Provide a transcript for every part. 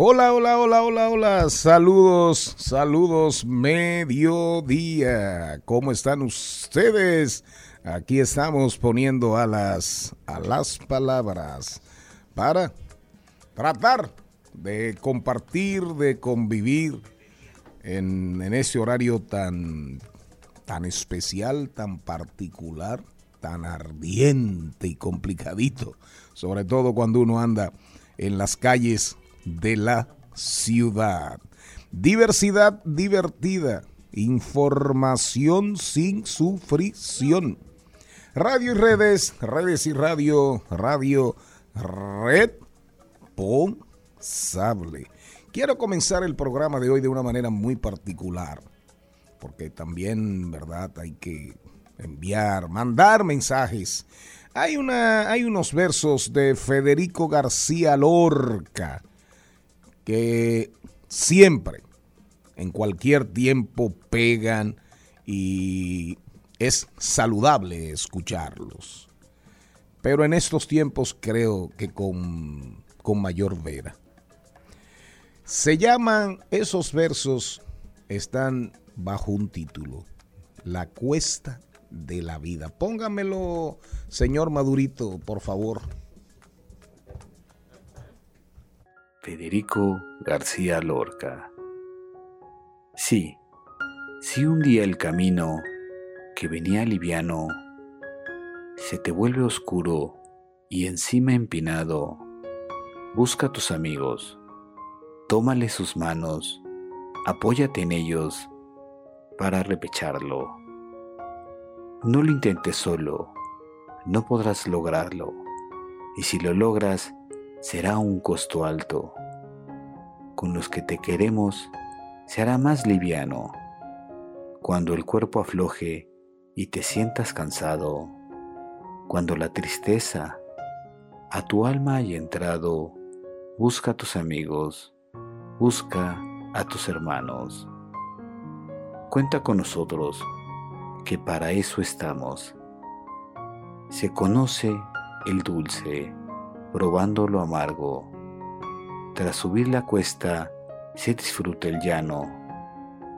Hola, hola, hola, hola, hola. Saludos, saludos, mediodía. ¿Cómo están ustedes? Aquí estamos poniendo a las, a las palabras para tratar de compartir, de convivir en, en ese horario tan, tan especial, tan particular, tan ardiente y complicadito, sobre todo cuando uno anda en las calles de la ciudad. Diversidad divertida, información sin sufrición. Radio y redes, redes y radio, radio responsable. Quiero comenzar el programa de hoy de una manera muy particular, porque también, ¿verdad? Hay que enviar, mandar mensajes. Hay, una, hay unos versos de Federico García Lorca que siempre, en cualquier tiempo, pegan y es saludable escucharlos. Pero en estos tiempos creo que con, con mayor vera. Se llaman, esos versos están bajo un título, La cuesta de la vida. Póngamelo, señor Madurito, por favor. Federico García Lorca. Sí, si un día el camino que venía liviano se te vuelve oscuro y encima empinado, busca a tus amigos, tómale sus manos, apóyate en ellos para repecharlo. No lo intentes solo, no podrás lograrlo, y si lo logras, será un costo alto. Con los que te queremos, se hará más liviano. Cuando el cuerpo afloje y te sientas cansado, cuando la tristeza a tu alma haya entrado, busca a tus amigos, busca a tus hermanos. Cuenta con nosotros, que para eso estamos. Se conoce el dulce, probando lo amargo. Tras subir la cuesta, se disfruta el llano.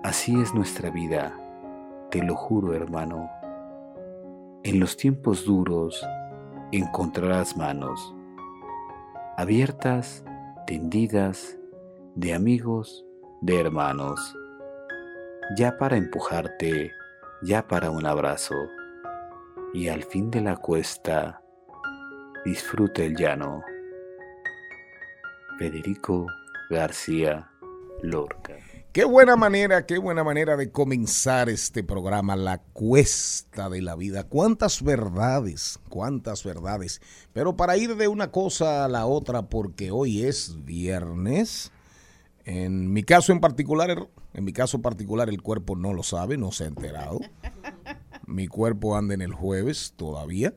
Así es nuestra vida, te lo juro hermano. En los tiempos duros encontrarás manos, abiertas, tendidas, de amigos, de hermanos, ya para empujarte, ya para un abrazo, y al fin de la cuesta, disfruta el llano. Federico García Lorca. Qué buena manera, qué buena manera de comenzar este programa, La Cuesta de la Vida. Cuántas verdades, cuántas verdades. Pero para ir de una cosa a la otra, porque hoy es viernes, en mi caso en particular, en mi caso particular el cuerpo no lo sabe, no se ha enterado. Mi cuerpo anda en el jueves todavía,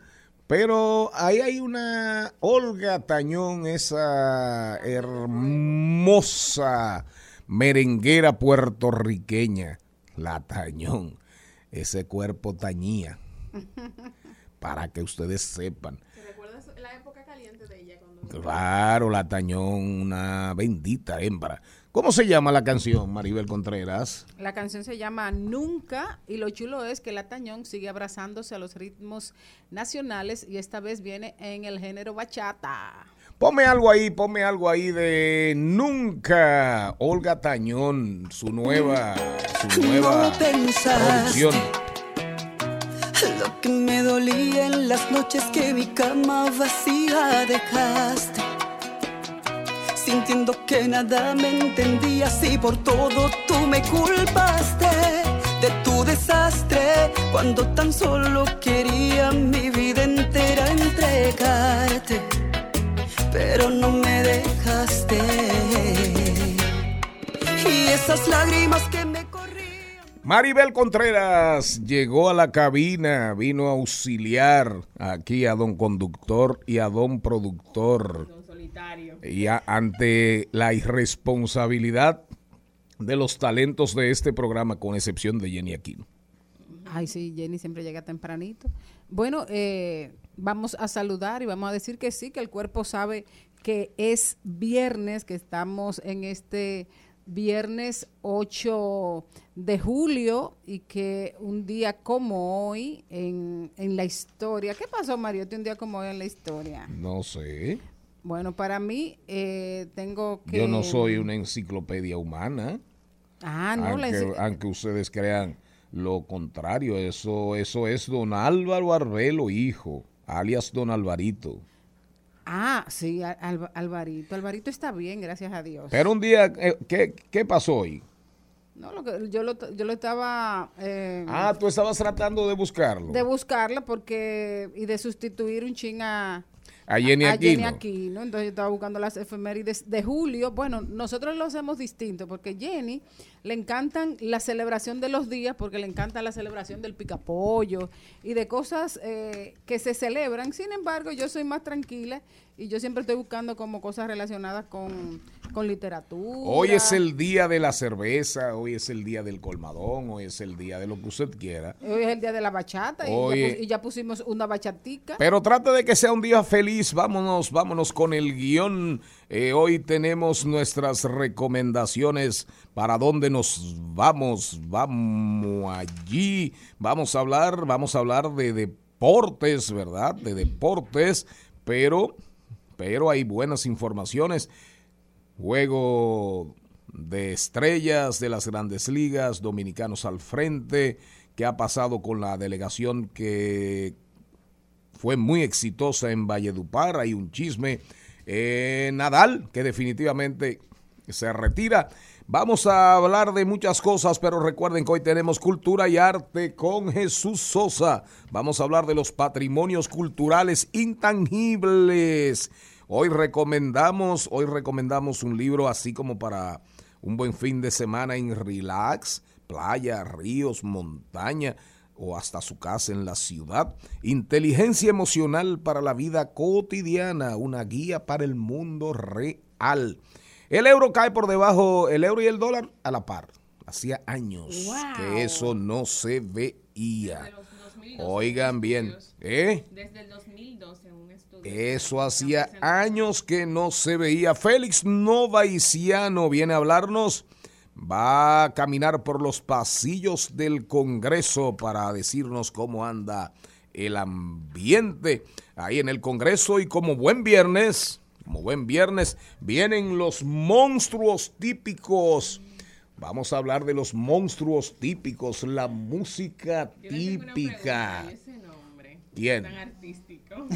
Pero ahí hay una Olga Tañón, esa hermosa merenguera puertorriqueña, la Tañón. Ese cuerpo tañía. Para que ustedes sepan. ¿Te recuerdas la época caliente de ella? Cuando... Claro, la Tañón, una bendita hembra. ¿Cómo se llama la canción, Maribel Contreras? La canción se llama Nunca y lo chulo es que la Tañón sigue abrazándose a los ritmos nacionales y esta vez viene en el género bachata. Ponme algo ahí, ponme algo ahí de Nunca. Olga Tañón, su nueva, su nueva No pensaste producción. Lo que me dolía en las noches que mi cama vacía dejaste. Sintiendo que nada me entendías y por todo tú me culpaste de tu desastre. Cuando tan solo quería mi vida entera entregarte, pero no me dejaste. Y esas lágrimas que me corrían. Maribel Contreras llegó a la cabina, vino a auxiliar aquí a don conductor y a don productor. Y a- ante la irresponsabilidad de los talentos de este programa, con excepción de Jenny Aquino. Ay, sí, Jenny siempre llega tempranito. Bueno, eh, vamos a saludar y vamos a decir que sí, que el cuerpo sabe que es viernes, que estamos en este viernes 8 de julio y que un día como hoy en, en la historia. ¿Qué pasó, Mariotti, un día como hoy en la historia? No sé, Bueno, para mí eh, tengo que... yo no soy una enciclopedia humana. Ah, no, la aunque, aunque ustedes crean lo contrario, eso, eso es don Álvaro Arbelo, hijo, alias don Alvarito. Ah, sí, Al- Alva- Alvarito. Alvarito está bien, gracias a Dios. Pero un día, eh, ¿qué, qué pasó hoy? No, lo que yo lo, yo lo estaba eh, Ah, tú estabas tratando de buscarlo. de buscarla porque y de sustituir un chin a, a Jenny a Jenny Aquino. Aquino. Entonces yo estaba buscando las efemérides de julio. Bueno, nosotros lo hacemos distinto porque Jenny le encantan la celebración de los días porque le encanta la celebración del picapollo y de cosas eh, que se celebran. Sin embargo, yo soy más tranquila y yo siempre estoy buscando como cosas relacionadas con, con literatura. Hoy es el día de la cerveza, hoy es el día del colmadón, hoy es el día de lo que usted quiera. Hoy es el día de la bachata y, ya, pus- y ya pusimos una bachatica. Pero trate de que sea un día feliz. Vámonos, vámonos con el guion. Eh, hoy tenemos nuestras recomendaciones para dónde nos vamos. Vamos allí. Vamos a hablar, vamos a hablar de deportes, ¿verdad? De deportes, pero, pero hay buenas informaciones. Juego de estrellas de las grandes ligas, dominicanos al frente. ¿Qué ha pasado con la delegación que fue muy exitosa en Valledupar. Hay un chisme. Eh, Nadal, que definitivamente se retira. Vamos a hablar de muchas cosas, pero recuerden que hoy tenemos cultura y arte con Jesús Sosa. Vamos a hablar de los patrimonios culturales intangibles. Hoy recomendamos, hoy recomendamos un libro así como para un buen fin de semana en relax, playa, ríos, montaña o hasta su casa en la ciudad. Inteligencia emocional para la vida cotidiana, una guía para el mundo real. El euro cae por debajo, el euro y el dólar a la par. Hacía años Wow. que eso no se veía. Desde los 2012, Oigan bien. ¿eh? Desde el 2012, un estudio. Eso hacía años que no se veía. Félix Novaiciano viene a hablarnos. Va a caminar por los pasillos del Congreso para decirnos cómo anda el ambiente ahí en el Congreso y como buen viernes, como buen viernes, vienen los monstruos típicos. Vamos a hablar de los monstruos típicos, la música típica. Tan artístico.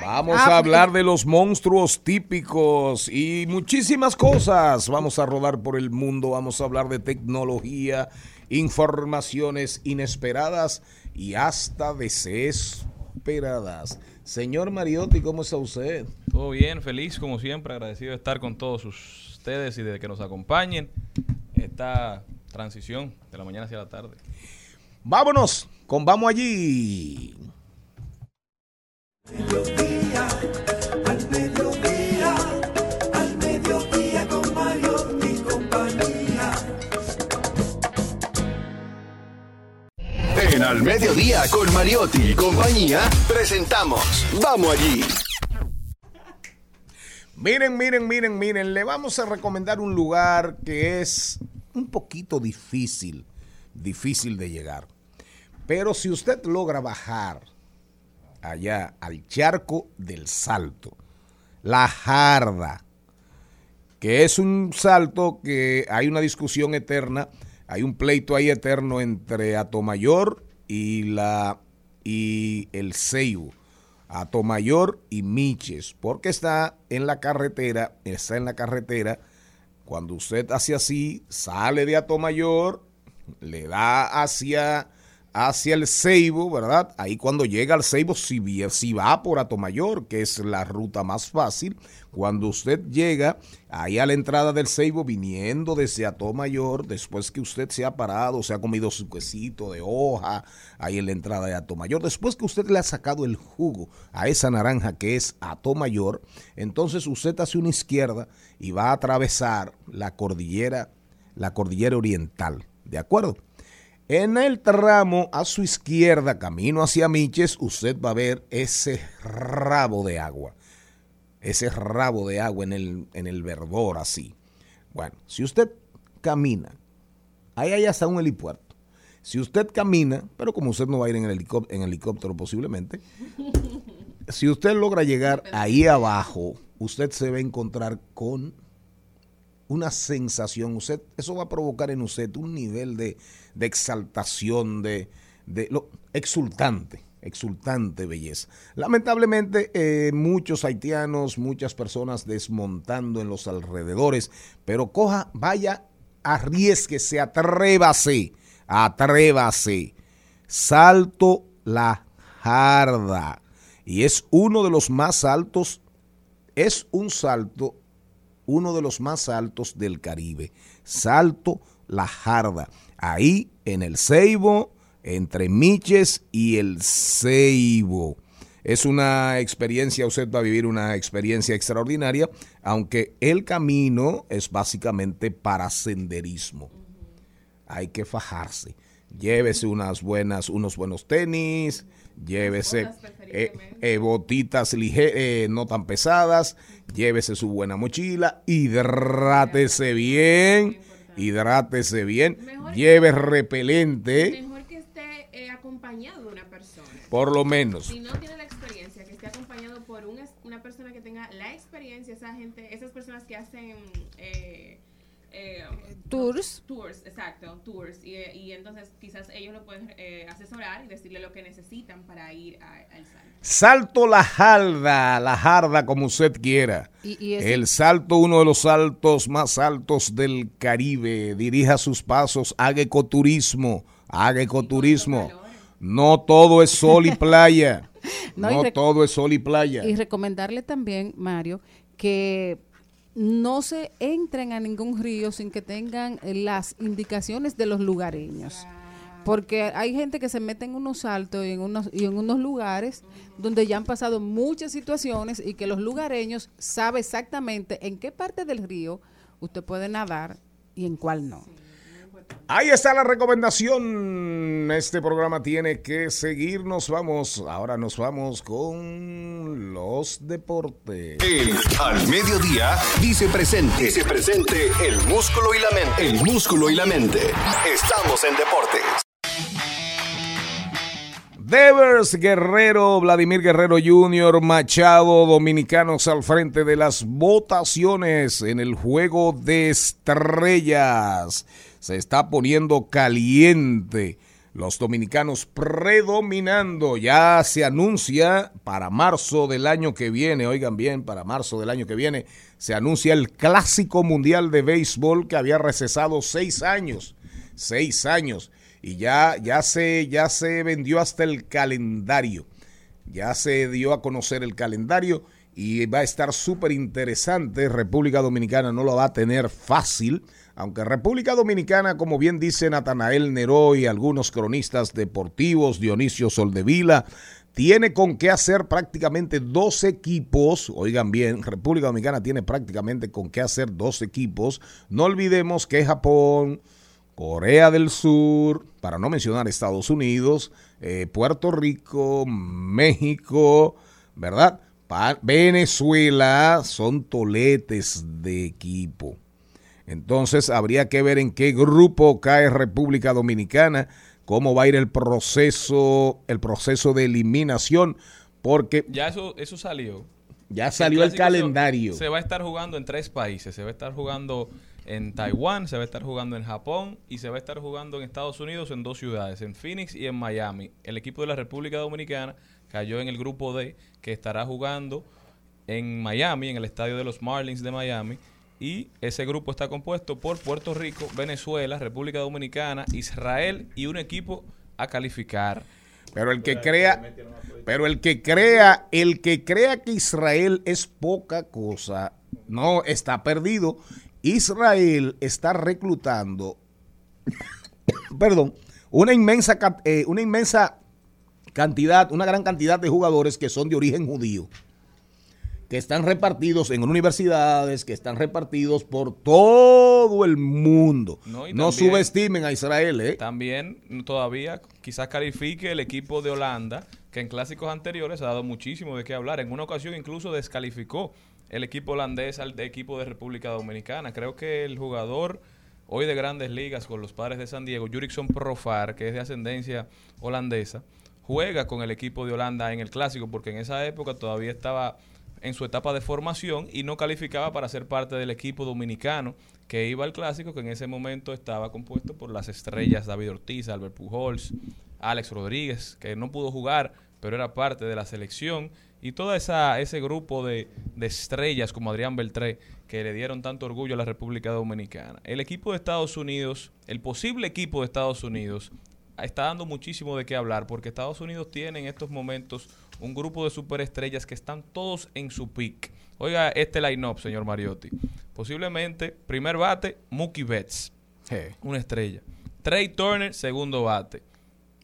Vamos Ah, a hablar de los monstruos típicos y muchísimas cosas. Vamos a rodar por el mundo, vamos a hablar de tecnología, informaciones inesperadas y hasta desesperadas. Señor Mariotti, ¿cómo está usted? Todo bien, feliz como siempre, agradecido de estar con todos ustedes y de que nos acompañen esta transición de la mañana hacia la tarde. Vámonos con Vamos allí. Mediodía, al mediodía, al mediodía con Mario y compañía. En Al Mediodía con Mariotti y compañía, presentamos Vamos allí. Miren, miren, miren, miren, le vamos a recomendar un lugar que es un poquito difícil, difícil de llegar. Pero si usted logra bajar allá al charco del salto, la jarda, que es un salto que hay una discusión eterna, hay un pleito ahí eterno entre Atomayor y la y el Seibo, Atomayor y Miches, porque está en la carretera, está en la carretera, cuando usted hace así, sale de Atomayor, le da hacia hacia el Ceibo, ¿verdad? Ahí cuando llega al Ceibo, si, si va por Atomayor, que es la ruta más fácil, cuando usted llega ahí a la entrada del Ceibo, viniendo desde Atomayor, después que usted se ha parado, se ha comido su quesito de hoja, ahí en la entrada de Atomayor, después que usted le ha sacado el jugo a esa naranja que es Atomayor, entonces usted hace una izquierda y va a atravesar la cordillera, la cordillera oriental, ¿de acuerdo? En el tramo a su izquierda, camino hacia Miches, usted va a ver ese rabo de agua. Ese rabo de agua en el, en el verdor así. Bueno, si usted camina, ahí hay hasta un helipuerto. Si usted camina, pero como usted no va a ir en, el en helicóptero posiblemente, si usted logra llegar ahí abajo, usted se va a encontrar con una sensación, usted, eso va a provocar en usted un nivel de, de exaltación, de, de lo exultante, exultante belleza. Lamentablemente, eh, muchos haitianos, muchas personas desmontando en los alrededores, pero coja, vaya, arriesguese, atrévase, atrévase. Salto la jarda. Y es uno de los más altos, es un salto uno de los más altos del Caribe. Salto La Jarda. Ahí en el Ceibo, entre Miches y el Ceibo. Es una experiencia, usted va a vivir una experiencia extraordinaria, aunque el camino es básicamente para senderismo. Hay que fajarse. Llévese unas buenas, unos buenos tenis, llévese eh, eh, botitas lige- eh, no tan pesadas, llévese su buena mochila, hidrátese bien, hidrátese bien, lleve repelente, Mejor que esté eh, acompañado de una persona. por lo menos. Si no tiene la experiencia, que esté acompañado por un es- una persona que tenga la experiencia, esa gente, esas personas que hacen eh, eh, Tours. tours, exacto, tours, y, y entonces quizás ellos lo pueden eh, asesorar y decirle lo que necesitan para ir a- al salto. Salto la jarda, la jarda como usted quiera. Y- y ese- El salto, uno de los saltos más altos del Caribe. Dirija sus pasos, haga ecoturismo, haga ecoturismo. No todo es sol y playa. No, no y rec- todo es sol y playa. Y recomendarle también, Mario, que no se entren a ningún río sin que tengan eh, las indicaciones de los lugareños. Porque hay gente que se mete en unos saltos y en unos, y en unos lugares donde ya han pasado muchas situaciones y que los lugareños saben exactamente en qué parte del río usted puede nadar y en cuál no. Ahí está la recomendación. Este programa tiene que seguirnos. Vamos, ahora nos vamos con los deportes. El Al Mediodía dice presente. Dice presente el músculo y la mente. El músculo y la mente. Estamos en deportes. Devers Guerrero, Vladimir Guerrero Jr., Machado, dominicanos al frente de las votaciones en el juego de estrellas. Se está poniendo caliente. Los dominicanos predominando. Ya se anuncia para marzo del año que viene, oigan bien, para marzo del año que viene, se anuncia el Clásico Mundial de Béisbol que había recesado seis años. Seis años y ya, ya, se, ya se vendió hasta el calendario. Ya se dio a conocer el calendario y va a estar súper interesante. República Dominicana no lo va a tener fácil, aunque República Dominicana, como bien dice Natanael Neró y algunos cronistas deportivos, Dionisio Soldevila, tiene con qué hacer prácticamente dos equipos. Oigan bien, República Dominicana tiene prácticamente con qué hacer dos equipos. No olvidemos que Japón, Corea del Sur, para no mencionar Estados Unidos, eh, Puerto Rico, México, ¿verdad? Venezuela son toletes de equipo. Entonces habría que ver en qué grupo cae República Dominicana, cómo va a ir el proceso, el proceso de eliminación, porque Ya eso, eso salió. ya salió el, se- calendario. Se, va a estar jugando en tres países. Se va a estar jugando en Taiwán, se va a estar jugando en Japón y se va a estar jugando en Estados Unidos en dos ciudades, en Phoenix y en Miami. El equipo de la República Dominicana cayó en el grupo D que estará jugando en Miami, en el estadio de los Marlins de Miami. Y ese grupo está compuesto por Puerto Rico, Venezuela, República Dominicana, Israel y un equipo a calificar. Pero el que crea, pero el que crea, el que crea que Israel es poca cosa, no está perdido. Israel está reclutando, perdón, una inmensa, eh, una inmensa cantidad, una gran cantidad de jugadores que son de origen judío, que están repartidos en universidades, que están repartidos por todo el mundo. No, subestimen a Israel, ¿eh? También todavía quizás califique el equipo de Holanda, que en clásicos anteriores ha dado muchísimo de qué hablar. En una ocasión incluso descalificó el equipo holandés al equipo de República Dominicana. Creo que el jugador hoy de grandes ligas con los padres de San Diego, Jurickson Profar, que es de ascendencia holandesa, juega con el equipo de Holanda en el clásico porque en esa época todavía estaba en su etapa de formación y no calificaba para ser parte del equipo dominicano que iba al clásico, que en ese momento estaba compuesto por las estrellas David Ortiz, Albert Pujols, Alex Rodríguez, que no pudo jugar, pero era parte de la selección, y todo esa, ese grupo de, de estrellas como Adrián Beltré, que le dieron tanto orgullo a la República Dominicana. El equipo de Estados Unidos, el posible equipo de Estados Unidos, está dando muchísimo de qué hablar, porque Estados Unidos tiene en estos momentos un grupo de superestrellas que están todos en su pick. Oiga este line-up, señor Mariotti. Posiblemente, primer bate, Mookie Betts, una estrella. Trey Turner, segundo bate.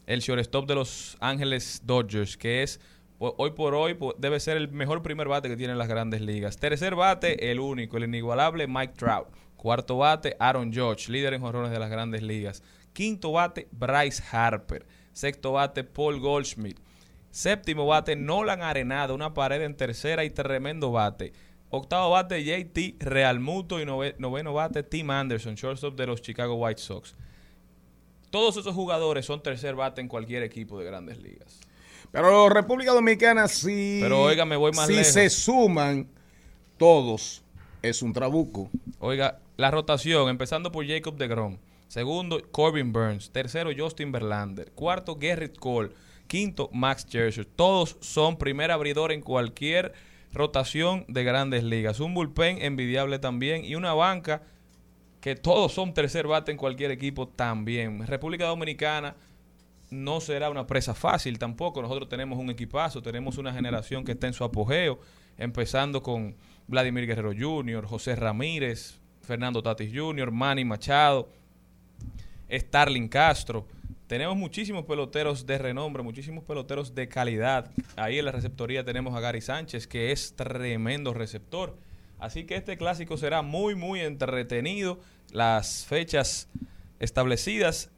El shortstop de los Ángeles Dodgers, que es ho- hoy por hoy debe ser el mejor primer bate que tienen las grandes ligas. Tercer bate, el único, el inigualable Mike Trout. Cuarto bate, Aaron Judge, líder en jonrones de las grandes ligas. Quinto bate, Bryce Harper. Sexto bate, Paul Goldschmidt. Séptimo bate, Nolan Arenado, una pared en tercera y tremendo bate. Octavo bate, JT Realmuto y nove- noveno bate, Tim Anderson, shortstop de los Chicago White Sox. Todos esos jugadores son tercer bate en cualquier equipo de grandes ligas. Pero República Dominicana sí. Pero, oiga, me voy más si lejos. se suman todos, es un trabuco. Oiga, la rotación, empezando por Jacob de Grom. Segundo, Corbin Burns. Tercero, Justin Verlander. Cuarto, Gerrit Cole. Quinto, Max Scherzer. Todos son primer abridor en cualquier rotación de grandes ligas. Un bullpen envidiable también y una banca que todos son tercer bate en cualquier equipo también. República Dominicana no será una presa fácil tampoco. Nosotros tenemos un equipazo, tenemos una generación que está en su apogeo, empezando con Vladimir Guerrero Jr., José Ramírez, Fernando Tatis Jr., Manny Machado, Starling Castro. Tenemos muchísimos peloteros de renombre, muchísimos peloteros de calidad. Ahí en la receptoría tenemos a Gary Sánchez, que es tremendo receptor. Así que este clásico será muy, muy entretenido. Las fechas establecidas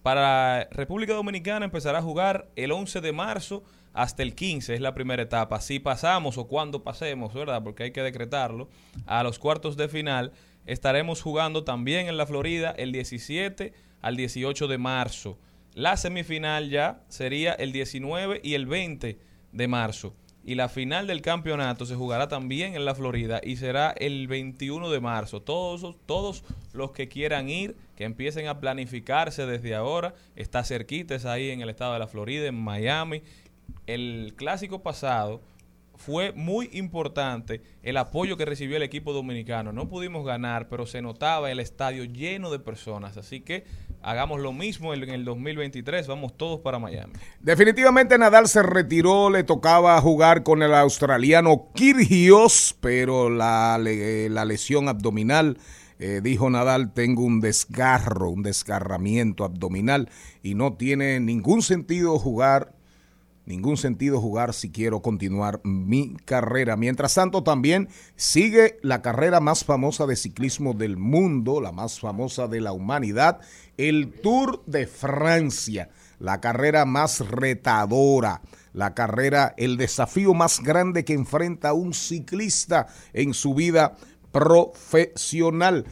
para República Dominicana empezará a jugar el 11 de marzo hasta el 15, es la primera etapa. Si pasamos o cuando pasemos, ¿verdad? Porque hay que decretarlo, a los cuartos de final, estaremos jugando también en la Florida el 17 al 18 de marzo. La semifinal ya sería el 19 y el 20 de marzo. Y la final del campeonato se jugará también en la Florida y será el 21 de marzo. Todos, todos los que quieran ir, que empiecen a planificarse desde ahora. Está cerquita, es ahí en el estado de la Florida, en Miami. El clásico pasado fue muy importante el apoyo que recibió el equipo dominicano. No pudimos ganar, pero se notaba el estadio lleno de personas. Así que hagamos lo mismo en el 2023. Vamos todos para Miami. Definitivamente Nadal se retiró, le tocaba jugar con el australiano Kyrgios, pero la, la lesión abdominal, eh, dijo Nadal, tengo un desgarro, un desgarramiento abdominal y no tiene ningún sentido jugar ningún sentido jugar si quiero continuar mi carrera. Mientras tanto, también sigue la carrera más famosa de ciclismo del mundo, la más famosa de la humanidad, el Tour de Francia, la carrera más retadora, la carrera, el desafío más grande que enfrenta un ciclista en su vida profesional.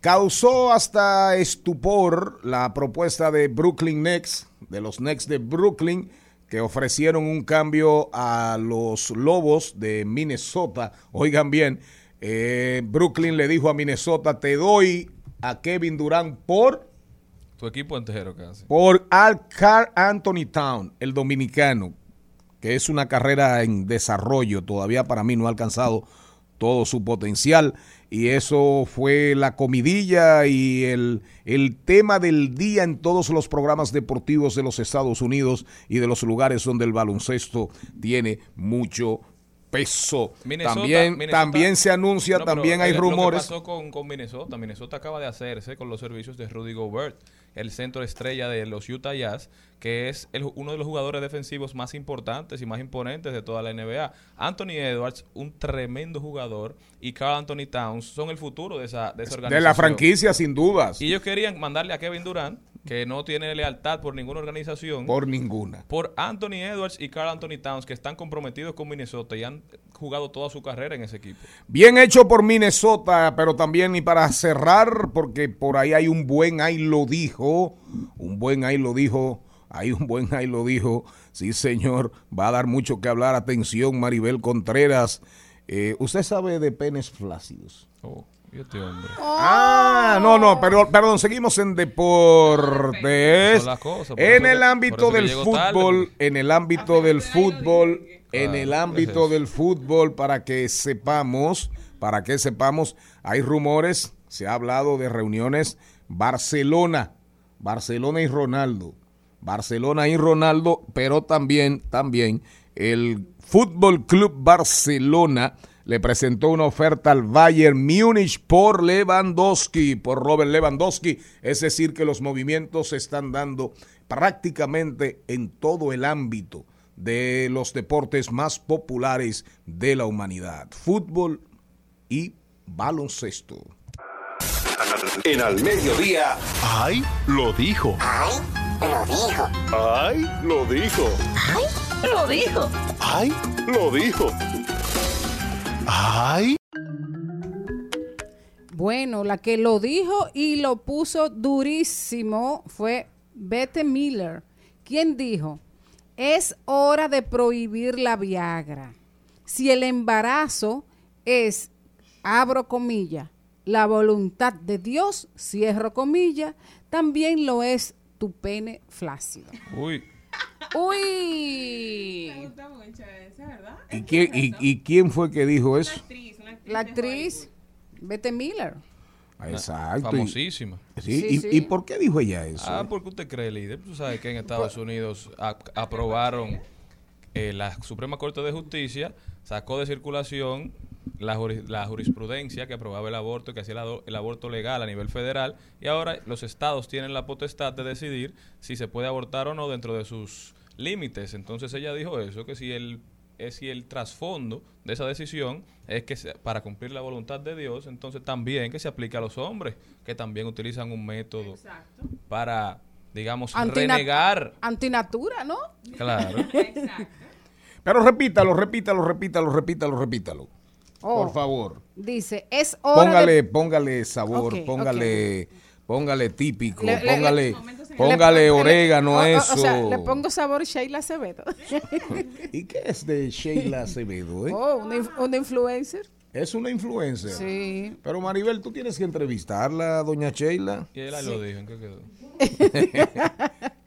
Causó hasta estupor la propuesta de Brooklyn Nets, de los Nets de Brooklyn, que ofrecieron un cambio a los Lobos de Minnesota. Oigan bien, eh, Brooklyn le dijo a Minnesota, te doy a Kevin Durant por Tu equipo entero casi. por Al Carl Anthony Town, el dominicano, que es una carrera en desarrollo, todavía para mí no ha alcanzado todo su potencial. Y eso fue la comidilla y el, el tema del día en todos los programas deportivos de los Estados Unidos y de los lugares donde el baloncesto tiene mucho peso. Minnesota- también, Minnesota- también se anuncia, No, también hay eh, Lo que rumores. pasó con, con Minnesota, Minnesota acaba de hacerse con los servicios de Rudy Gobert, el centro estrella de los Utah Jazz, que es el- uno de los jugadores defensivos más importantes y más imponentes de toda la NBA. Anthony Edwards, un tremendo jugador, y Carl Anthony Towns son el futuro de esa, de esa organización. De la franquicia, sin dudas. Y ellos querían mandarle a Kevin Durant, que no tiene lealtad por ninguna organización, por, Por ninguna. Anthony Edwards y Carl Anthony Towns, que están comprometidos con Minnesota y han jugado toda su carrera en ese equipo. Bien hecho por Minnesota, pero también y para cerrar, porque por ahí hay un buen ahí lo dijo, un buen ahí lo dijo, hay un buen ahí lo dijo, sí señor, va a dar mucho que hablar, atención Maribel Contreras, Eh, usted sabe de penes flácidos. Oh, este hombre. Ah, no, no, pero, perdón, seguimos en deportes. Cosas, por En el ámbito del fútbol, en el ámbito del fútbol, en el ámbito del fútbol, para que sepamos, para que sepamos, hay rumores, se ha hablado de reuniones Barcelona, Barcelona y Ronaldo, Barcelona y Ronaldo, pero también, también el Fútbol Club Barcelona le presentó una oferta al Bayern Múnich por Lewandowski, por Robert Lewandowski. Es decir, que los movimientos se están dando prácticamente en todo el ámbito de los deportes más populares de la humanidad. Fútbol y baloncesto. En al mediodía, ¡Ay! Lo dijo. ¡Ay! Lo dijo. ¡Ay! Lo dijo. Lo dijo. ¡Ay! Lo dijo. ¡Ay! Bueno, la que lo dijo y lo puso durísimo fue Bette Miller, quien dijo, es hora de prohibir la Viagra. Si el embarazo es, abro comillas, la voluntad de Dios, cierro comillas, también lo es tu pene flácido. Uy, Uy, Me gusta mucho esa, ¿verdad? ¿Y quién, y, y quién fue que dijo eso? actriz, una actriz la actriz Bette Miller. Exacto. y- famosísima. Sí, Sí, y, sí. ¿Y por qué dijo ella eso? Ah, ¿por qué usted cree, líder? Tú sabes que en Estados Unidos aprobaron, eh, la Suprema Corte de Justicia sacó de circulación la, juri- la jurisprudencia que aprobaba el aborto, que hacía el, aborto legal a nivel federal, y ahora los estados tienen la potestad de decidir si se puede abortar o no dentro de sus límites. Entonces ella dijo eso, que si el, es si el trasfondo de esa decisión es que se- para cumplir la voluntad de Dios, entonces también que se aplique a los hombres, que también utilizan un método Exacto. para, digamos, Antina- renegar. Antinatura, ¿no? Claro. Exacto. Pero repítalo, repítalo, repítalo, repítalo, repítalo. Oh, Por favor. Dice, es hora Póngale, de... póngale sabor, póngale, póngale típico, Le- le- póngale, le- póngale Le- orégano a o- eso. O sea, le pongo sabor Sheila Acevedo. ¿Y qué es de Sheila Acevedo? eh? Oh, una, inf- una influencer. Es una influencer. Sí. Pero Maribel, tú tienes que entrevistarla, doña Sheila. Y él ahí lo dijo, ¿en qué quedó?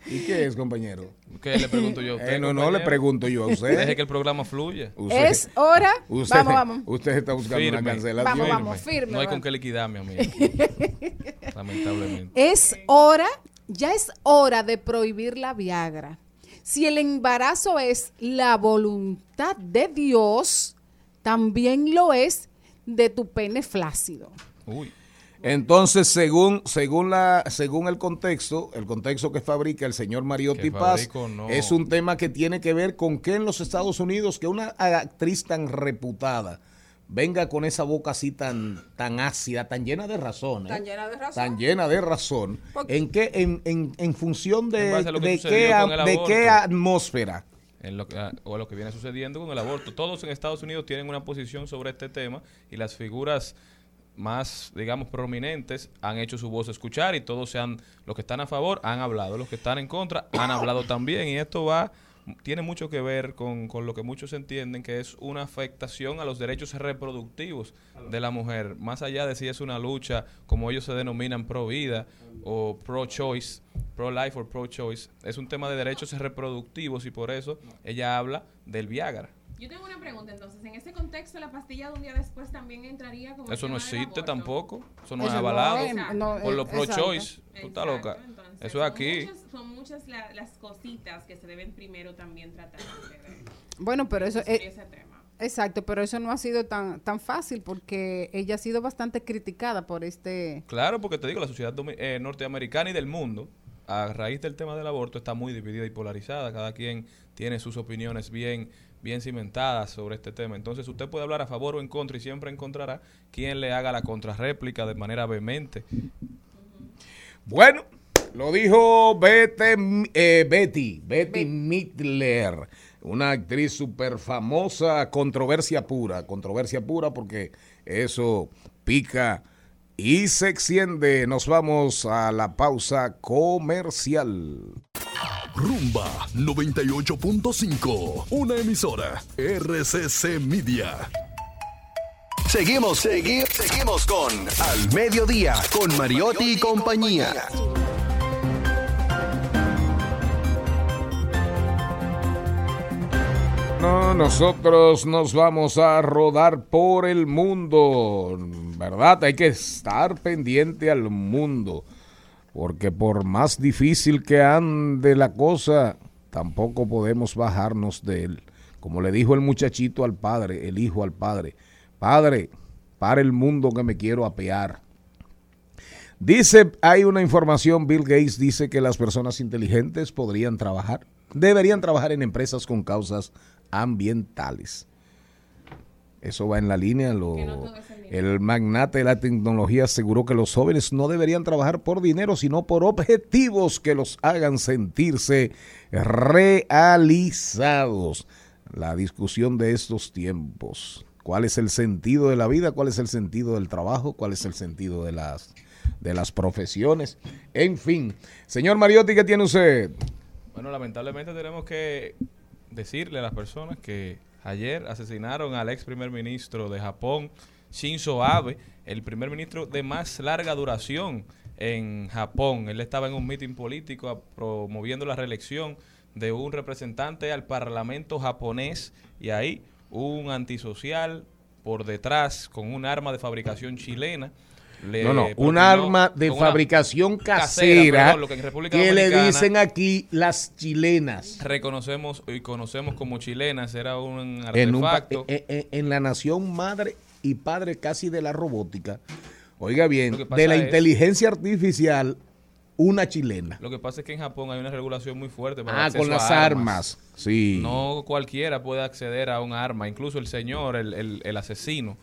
¿Y qué es, compañero? ¿Qué le pregunto yo a usted? Eh, no, no, le pregunto yo a Deje usted. que el programa fluya. Usted- Es hora... usted, vamos, vamos. Usted está buscando Firme. una cancelación. Vamos, vamos. firme, No hay con qué liquidarme a mí. Lamentablemente. Es hora, ya es hora de prohibir la Viagra. Si el embarazo es la voluntad de Dios, también lo es de tu pene flácido. Uy. Entonces, según según la según el contexto, el contexto que fabrica el señor Mariotti Paz, no. es un tema que tiene que ver con que en los Estados Unidos que una actriz tan reputada venga con esa boca así tan tan ácida, tan llena de razón, ¿eh? Tan llena de razón. tan llena de razón, en qué en, en, en función de, En de qué, de qué atmósfera. En lo que, ah, o lo que viene sucediendo con el aborto. Todos en Estados Unidos tienen una posición sobre este tema y las figuras más, digamos, prominentes han hecho su voz escuchar y todos se han, los que están a favor han hablado, los que están en contra han hablado también y esto va, tiene mucho que ver con, con lo que muchos entienden que es una afectación a los derechos reproductivos de la mujer, más allá de si es una lucha, como ellos se denominan, pro vida o pro choice, pro life o pro choice, es un tema de derechos reproductivos y por eso ella habla del Viagra. Yo tengo una pregunta entonces. En ese contexto, la pastilla de un día después también entraría como. Eso no existe tampoco, eso no Eso es no avalado es, no, por los pro choice. Tú estás Exacto, Eso es son aquí. muchas- son muchas la- las cositas que se deben primero también tratar de Bueno, pero eso discutir eh, ese tema. exacto, pero eso no ha sido tan tan fácil porque ella ha sido bastante criticada por este Claro, porque te digo, la sociedad eh, norteamericana y del mundo, a raíz del tema del aborto, está muy dividida y polarizada. Cada quien tiene sus opiniones bien, bien cimentadas sobre este tema. Entonces, usted puede hablar a favor o en contra y siempre encontrará quien le haga la contrarréplica de manera vehemente. Bueno, lo dijo Bete, eh, Betty, Betty Midler, una actriz súper famosa, controversia pura, controversia pura porque eso pica y se extiende. Nos vamos a la pausa comercial. Rumba 98.5. Una emisora. RCC Media. Seguimos, seguimos, seguimos con Al Mediodía, con Mariotti y compañía. No, nosotros nos vamos a rodar por el mundo, ¿verdad? Hay que estar pendiente al mundo, porque por más difícil que ande la cosa, tampoco podemos bajarnos de él. Como le dijo el muchachito al padre, el hijo al padre, padre, para el mundo que me quiero apear. Dice, hay una información, Bill Gates dice que las personas inteligentes podrían trabajar, deberían trabajar en empresas con causas ambientales. Eso va en la línea. Lo, no el magnate de la tecnología aseguró que los jóvenes no deberían trabajar por dinero, sino por objetivos que los hagan sentirse realizados. La discusión de estos tiempos. ¿Cuál es el sentido de la vida? ¿Cuál es el sentido del trabajo? ¿Cuál es el sentido de las, de las profesiones? En fin. Señor Mariotti, ¿qué tiene usted? Bueno, lamentablemente tenemos que decirle a las personas que ayer asesinaron al ex primer ministro de Japón, Shinzo Abe, el primer ministro de más larga duración en Japón. Él estaba en un mitin político a- promoviendo la reelección de un representante al parlamento japonés y ahí un antisocial por detrás con un arma de fabricación chilena. Le No, no, un arma de fabricación casera, casera, perdón, lo que le dicen aquí las chilenas. reconocemos y conocemos como chilenas, era un En, un pa- artefacto. en- la nación madre y padre casi de la robótica. Oiga bien, de la es- inteligencia artificial, una chilena. Lo que pasa es que en Japón hay una regulación muy fuerte para Ah, con a las armas. Sí. No cualquiera puede acceder a un arma. Incluso el señor, el, el- el asesino,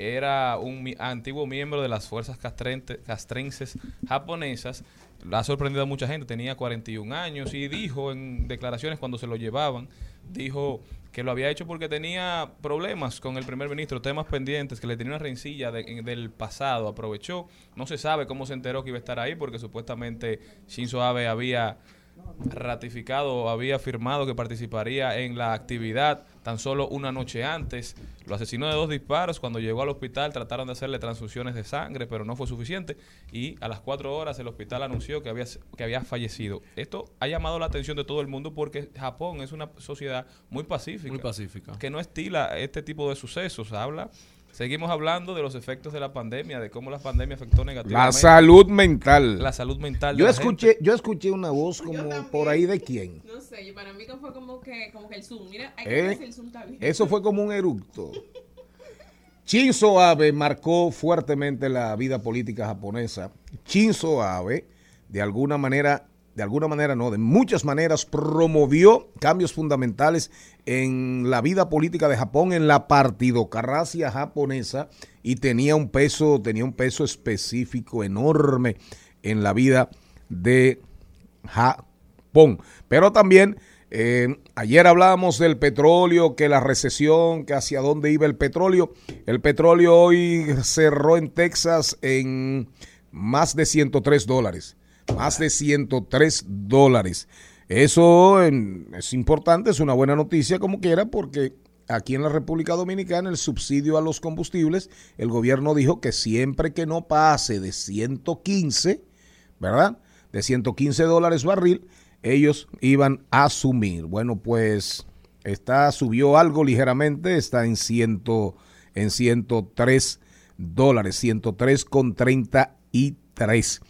era un antiguo miembro de las fuerzas castrenses japonesas. Ha sorprendido a mucha gente. Tenía 41 años y dijo en declaraciones cuando se lo llevaban, dijo que lo había hecho porque tenía problemas con el primer ministro, temas pendientes, que le tenía una rencilla de- en- del pasado. Aprovechó. No se sabe cómo se enteró que iba a estar ahí porque supuestamente Shinzo Abe había ratificado, había firmado que participaría en la actividad tan solo una noche antes. Lo asesinó de dos disparos. Cuando llegó al hospital trataron de hacerle transfusiones de sangre, pero no fue suficiente. Y a las cuatro horas el hospital anunció que había, que había fallecido. Esto ha llamado la atención de todo el mundo porque Japón es una sociedad muy pacífica. Muy pacífica. Que no estila este tipo de sucesos. Habla. Seguimos hablando de los efectos de la pandemia, de cómo la pandemia afectó negativamente La salud mental. la salud mental. de yo la escuché, gente. yo escuché una voz como por ahí de quién. No sé, yo- para mí fue como que, como que el Zoom. Mira, hay que ¿Eh? el Zoom bien. Eso fue como un eructo. Shinzo Abe marcó fuertemente la vida política japonesa. Shinzo Abe, de alguna manera, de alguna manera no, de muchas maneras promovió cambios fundamentales en la vida política de Japón, en la partidocracia japonesa y tenía un peso, tenía un peso específico enorme en la vida de Japón. Pero también eh, ayer hablábamos del petróleo, que la recesión, que hacia dónde iba el petróleo. El petróleo hoy cerró en Texas en más de 103 dólares. Más de 103 dólares. Eso es importante, es una buena noticia como quiera, porque aquí en la República Dominicana el subsidio a los combustibles, el gobierno dijo que siempre que no pase de 115, ¿verdad? De 115 dólares barril, ellos iban a asumir. Bueno, pues está, subió algo ligeramente, está en, ciento, en 103 dólares, 103 con 33.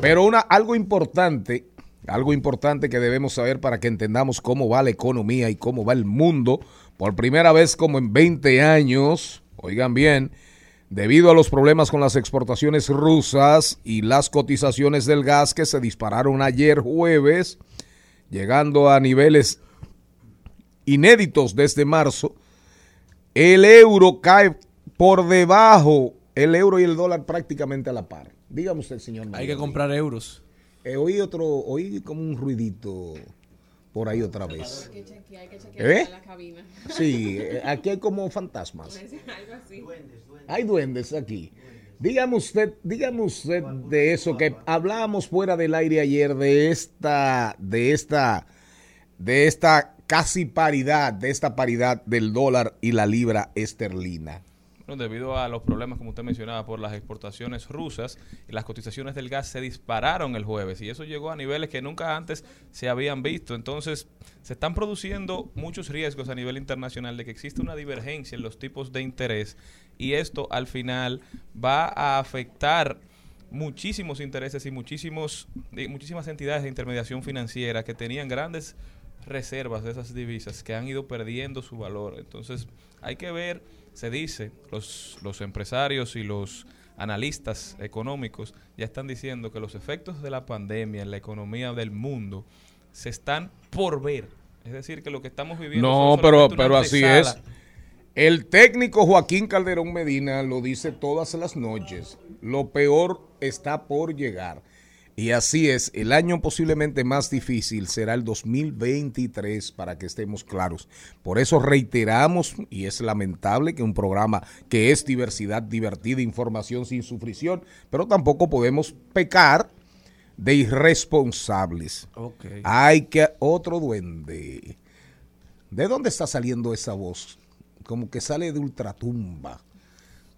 Pero una, algo importante, algo importante que debemos saber para que entendamos cómo va la economía y cómo va el mundo, por primera vez como en 20 años, oigan bien, debido a los problemas con las exportaciones rusas y las cotizaciones del gas que se dispararon ayer jueves, llegando a niveles inéditos desde marzo, el euro cae por debajo, el euro y el dólar prácticamente a la par. Dígame usted, señor. Hay que comprar euros. Eh, oí otro, oí como un ruidito por ahí otra vez. Hay que chequear, hay que chequear ¿Eh? la cabina. Sí, eh, aquí hay como fantasmas. Algo así. Hay duendes aquí. Dígame usted, dígame usted de eso que hablábamos fuera del aire ayer de esta, de esta, de esta casi paridad, de esta paridad del dólar y la libra esterlina. Debido a los problemas, como usted mencionaba, por las exportaciones rusas, las cotizaciones del gas se dispararon el jueves y eso llegó a niveles que nunca antes se habían visto. Entonces, se están produciendo muchos riesgos a nivel internacional de que existe una divergencia en los tipos de interés y esto al final va a afectar muchísimos intereses y muchísimos y muchísimas entidades de intermediación financiera que tenían grandes reservas de esas divisas que han ido perdiendo su valor. Entonces, hay que ver, se dice, los, los empresarios y los analistas económicos ya están diciendo que los efectos de la pandemia en la economía del mundo se están por ver. Es decir, que lo que estamos viviendo No, pero, pero así es. El técnico Joaquín Calderón Medina lo dice todas las noches. Lo peor está por llegar. Y así es, el año posiblemente más difícil será el 2023, para que estemos claros. Por eso reiteramos, y es lamentable que un programa que es diversidad divertida, información sin sufrición, pero tampoco podemos pecar de irresponsables. Ok. Hay que otro duende. ¿De dónde está saliendo esa voz? Como que sale de ultratumba,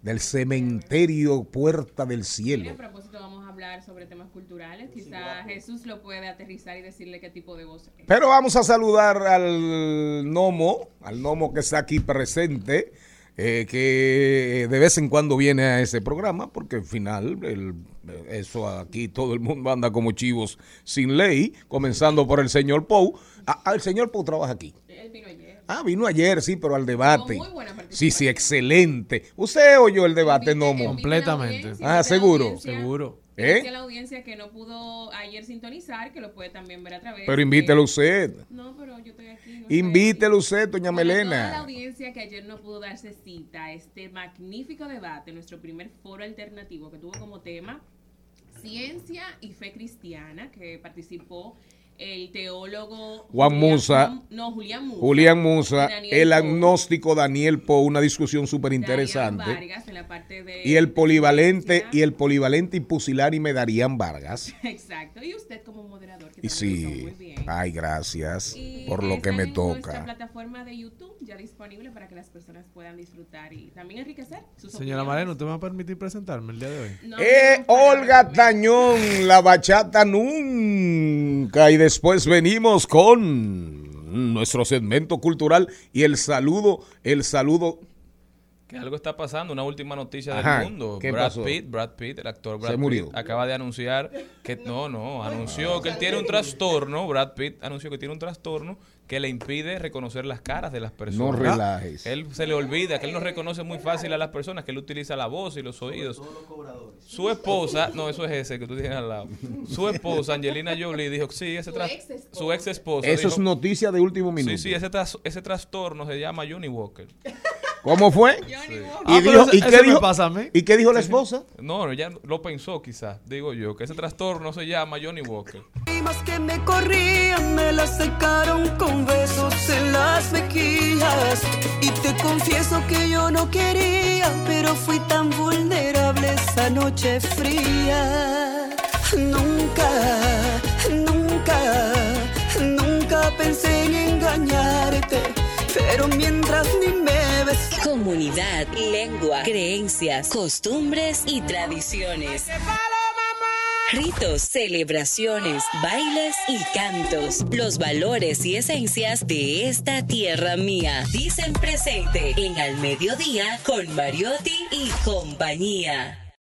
del cementerio Puerta del Y Cielo. a propósito vamos a hablar sobre temas culturales. Quizá Jesús lo puede aterrizar y decirle qué tipo de voz es. Pero vamos a saludar al gnomo, al gnomo que está aquí presente, eh, que de vez en cuando viene a ese programa, porque al final el- eso aquí todo el mundo anda como chivos sin ley, comenzando por el señor Pou. Ah, ah, el señor Pou trabaja aquí. Él vino ayer. Ah, vino ayer, sí, pero al debate. Muy buena Sí, sí, excelente. ¿Usted oyó el debate, Nomo? Completamente. Ah, seguro. Seguro. ¿Eh? a la audiencia que no pudo ayer sintonizar, que lo puede también ver a través. Pero de- invítelo usted. No, pero yo estoy aquí. no Invítelo aquí. usted, doña Para Toda la Melena. audiencia que ayer no pudo darse cita a este magnífico debate, nuestro primer foro alternativo que tuvo como tema Ciencia y Fe Cristiana, que participó el teólogo Juan Julián- Musa. No, Julián Musa. Julián Musa, el agnóstico Daniel Po, una discusión súper interesante. De Y el polivalente, y el polivalente y pusilánime Darían Vargas. Exacto. Y usted como moderador, que Y sí, muy bien. ay, gracias Y por lo que me en Nuestra toca. plataforma de YouTube ya disponible para que las personas puedan disfrutar y también enriquecer sus Señora. Mareno, ¿usted me va a permitir presentarme el día de hoy? No Eh, Olga. Tañón, la bachata nunca. Y después venimos con nuestro segmento cultural y el saludo, el saludo Que algo está pasando, una última noticia Ajá, del mundo. ¿qué Brad pasó? Pitt, Brad Pitt, el actor Brad Se murió. Pitt, acaba de anunciar que no, no, anunció que él tiene un trastorno, Brad Pitt anunció que tiene un trastorno que le impide reconocer las caras de las personas. No relajes. Él se le olvida que él no reconoce muy fácil a las personas, que él utiliza la voz y los oídos. Su esposa, no, eso es ese que tú tienes al lado. Su esposa, Angelina Jolie, dijo, sí, ese Su tras- ex esposa. su ex esposa. Eso es noticia de último minuto. Sí, sí, ese, tras- ese trastorno se llama Johnny Walker. ¿Cómo fue? Johnny Walker. Ah, ¿Y, pero dijo, eso- ¿y qué dijo? pasa a mí. ¿Y qué dijo la esposa? No, ya lo pensó quizás, digo yo, que ese trastorno se llama Johnny Walker. Más que me corrían, me la secaron con besos en las mejillas. Y te confieso que yo no quería, pero fui tan vulnerable esa noche fría. Nunca, nunca, nunca pensé en engañarte. Pero mientras ni me ves, Comunidad, lengua, creencias, costumbres y tradiciones. Ritos, celebraciones, bailes y cantos. Los valores y esencias de esta tierra mía. Dicen presente en Al Mediodía con Mariotti y compañía.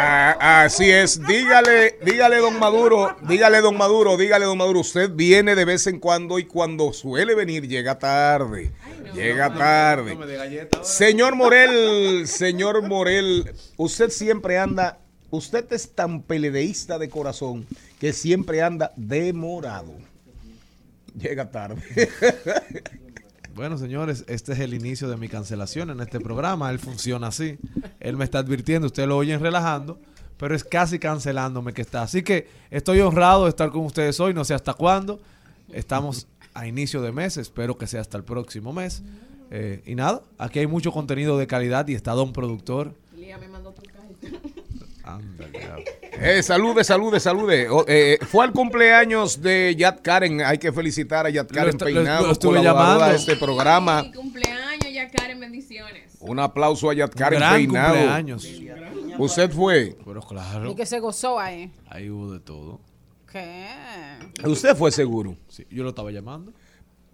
Ah, así es. Dígale, dígale, don Maduro, dígale, don Maduro, dígale, don Maduro. Usted viene de vez en cuando y cuando suele venir llega tarde. Llega tarde. No galleta. Señor Morel, señor Morel, usted siempre anda, usted es tan peledeísta de corazón que siempre anda demorado. Llega tarde. Bueno, señores, este es el inicio de mi cancelación en este programa. Él funciona así. Él me está advirtiendo, ustedes lo oyen relajando, pero es casi cancelándome que está. Así que estoy honrado de estar con ustedes hoy, no sé hasta cuándo. Estamos a inicio de mes, espero que sea hasta el próximo mes. Eh, y nada, aquí hay mucho contenido de calidad y está Don Productor. Lía me mandó tu. Ándale, ya. Eh, salude, salude, salude. O- eh, fue al cumpleaños de Yat Karen. Hay que felicitar a Yat Lo Karen lo- Peinado, lo estuve llamando. de este programa. Mi cumpleaños, Karen, bendiciones. Un aplauso a Yat Karen Gran Peinado. cumpleaños. Usted fue. Pero claro, Y que se gozó ahí. ahí hubo de todo. ¿Qué? Usted fue seguro. Sí, yo lo estaba llamando.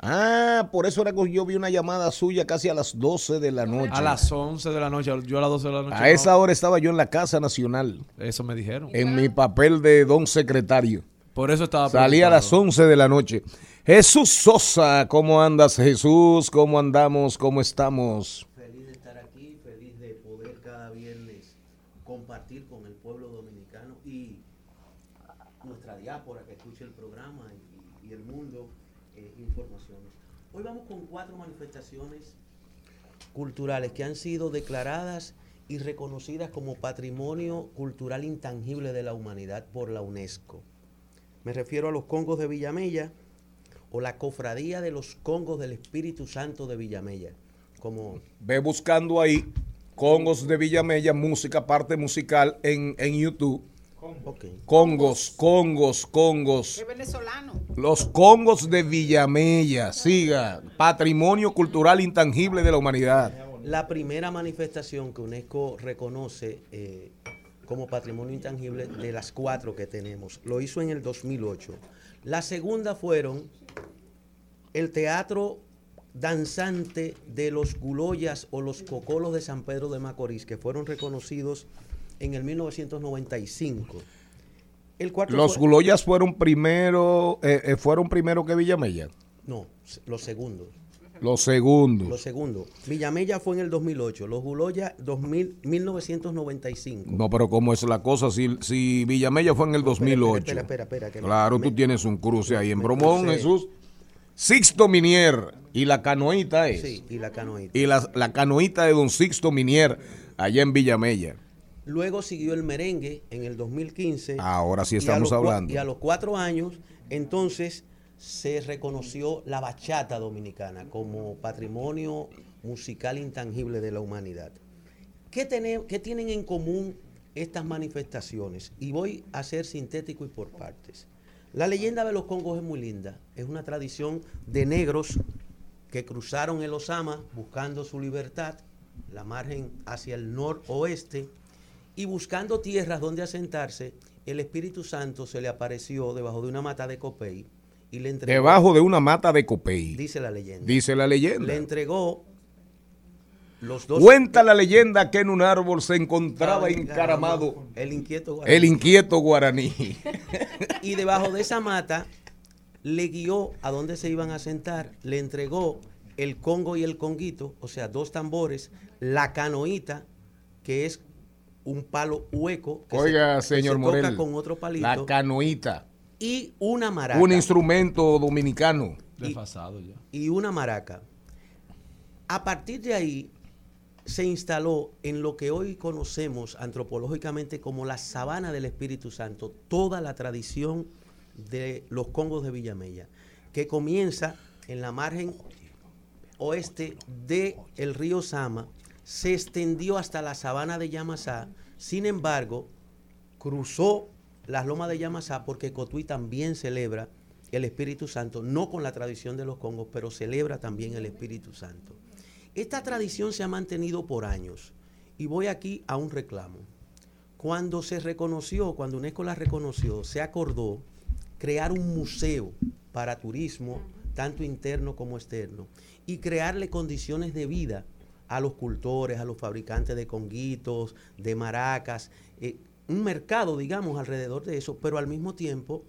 Ah, por eso era que yo vi una llamada suya casi a las 12 de la noche. A las 11 de la noche, yo a las 12 de la noche. A no. esa hora estaba yo en la Casa Nacional, Eso me dijeron. en mi papel de don secretario. Por eso estaba Salí a las preocupado. 11 de la noche. Jesús Sosa, ¿cómo andas Jesús? ¿Cómo andamos? ¿Cómo estamos? Feliz de estar aquí, feliz de poder cada viernes compartir con el pueblo dominicano y nuestra diáspora que escuche el programa y, y el mundo eh, informaciones. Hoy vamos con cuatro manifestaciones culturales que han sido declaradas y reconocidas como patrimonio cultural intangible de la humanidad por la UNESCO. Me refiero a los Congos de Villamella o la Cofradía de los Congos del Espíritu Santo de Villamella, como Ve buscando ahí Congos de Villamella, música, parte musical en, en YouTube. Congos, Congos, Congos. ¿Qué venezolano? Los Congos de Villamella, siga. Patrimonio cultural intangible de la humanidad. La primera manifestación que UNESCO reconoce eh, como patrimonio intangible de las cuatro que tenemos. Lo hizo en el 2008. La segunda fueron el teatro danzante de los Guloyas o los Cocolos de San Pedro de Macorís, que fueron reconocidos en el 1995. El cuarto Los fue- Guloyas fueron primero, eh, eh, fueron primero que Villamella. No, los segundos. Los segundos. Los segundos. Villamella fue en el 2008, los Guloyas 2000, 1995. No, pero ¿cómo es la cosa? Si, si Villamella fue en el 2008. Espera, espera, espera. Claro, me- tú tienes un cruce ahí en Bromón. Jesús. Sixto Minier y la canoita es. Sí, y la canoita. Y la, la canoita de don Sixto Minier allá en Villamella. Luego siguió el merengue en el 2015. Ahora sí estamos hablando. Y a los cuatro años, entonces se reconoció la bachata dominicana como patrimonio musical intangible de la humanidad. ¿Qué, qué tienen en común estas manifestaciones? Y voy a ser sintético y por partes. La leyenda de los Congos es muy linda. Es una tradición de negros que cruzaron el Osama buscando su libertad, la margen hacia el noroeste, y buscando tierras donde asentarse, el Espíritu Santo se le apareció debajo de una mata de copey y le entregó. Debajo de una mata de copey. Dice la leyenda. Dice la leyenda. Le entregó los dos. Cuenta la leyenda que en un árbol se encontraba encaramado El inquieto guaraní. el inquieto guaraní. Y debajo de esa mata le guió a dónde se iban a sentar, le entregó el congo y el conguito, o sea, dos tambores, la canoita, que es un palo hueco. que Oiga, se- que señor se toca Morel, con otro palito. la canoita, y una maraca. un instrumento dominicano. Desfasado ya. y una maraca. A partir de ahí se instaló en lo que hoy conocemos antropológicamente como la sabana del Espíritu Santo, toda la tradición de los congos de Villamella, que comienza en la margen oeste del el río Sama, se extendió hasta la sabana de Yamasá, sin embargo, cruzó las lomas de Yamasá porque Cotuí también celebra el Espíritu Santo, no con la tradición de los congos, pero celebra también el Espíritu Santo. Esta tradición se ha mantenido por años y voy aquí a un reclamo. Cuando se reconoció, cuando UNESCO la reconoció, se acordó crear un museo para turismo, tanto interno como externo, y crearle condiciones de vida a los cultores, a los fabricantes de conguitos, de maracas, eh, un mercado, digamos, alrededor de eso, pero al mismo tiempo,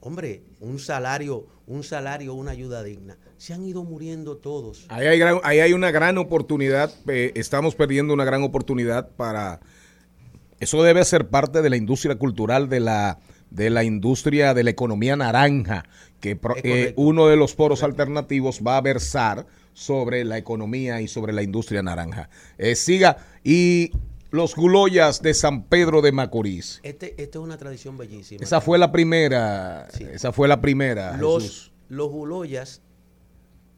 hombre, un salario, un salario, una ayuda digna. Se han ido muriendo todos. Ahí hay, gran- ahí hay una gran oportunidad, eh, estamos perdiendo una gran oportunidad para... Eso debe ser parte de la industria cultural, de la, de la industria de la economía naranja, que eh, uno de los foros alternativos va a versar sobre la economía y sobre la industria naranja. Eh, siga, y los guloyas de San Pedro de Macorís. Este, esta es una tradición bellísima. Esa fue la primera, Sí. esa fue la primera, Jesús. Los, los guloyas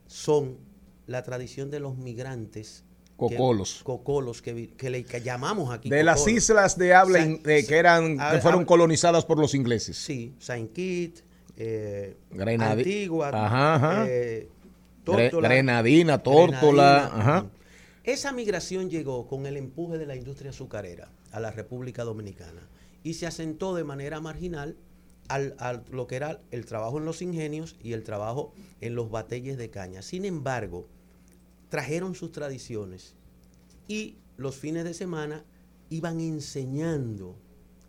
son la tradición de los migrantes. que- Cocolos. cocolos, que, que le que llamamos aquí. De las cocolos. islas de habla que eran a- que fueron a- colonizadas por los ingleses. Sí, Saint Kitts, eh, Grenadi- Antigua, Ajá, ajá. eh, Tórtola, Grenadina, Tórtola, Grenadina. ajá. Esa migración llegó con el empuje de la industria azucarera a la República Dominicana y se asentó de manera marginal al, al- lo que era el trabajo en los ingenios y el trabajo en los batelles de caña. Sin embargo, trajeron sus tradiciones y los fines de semana iban enseñando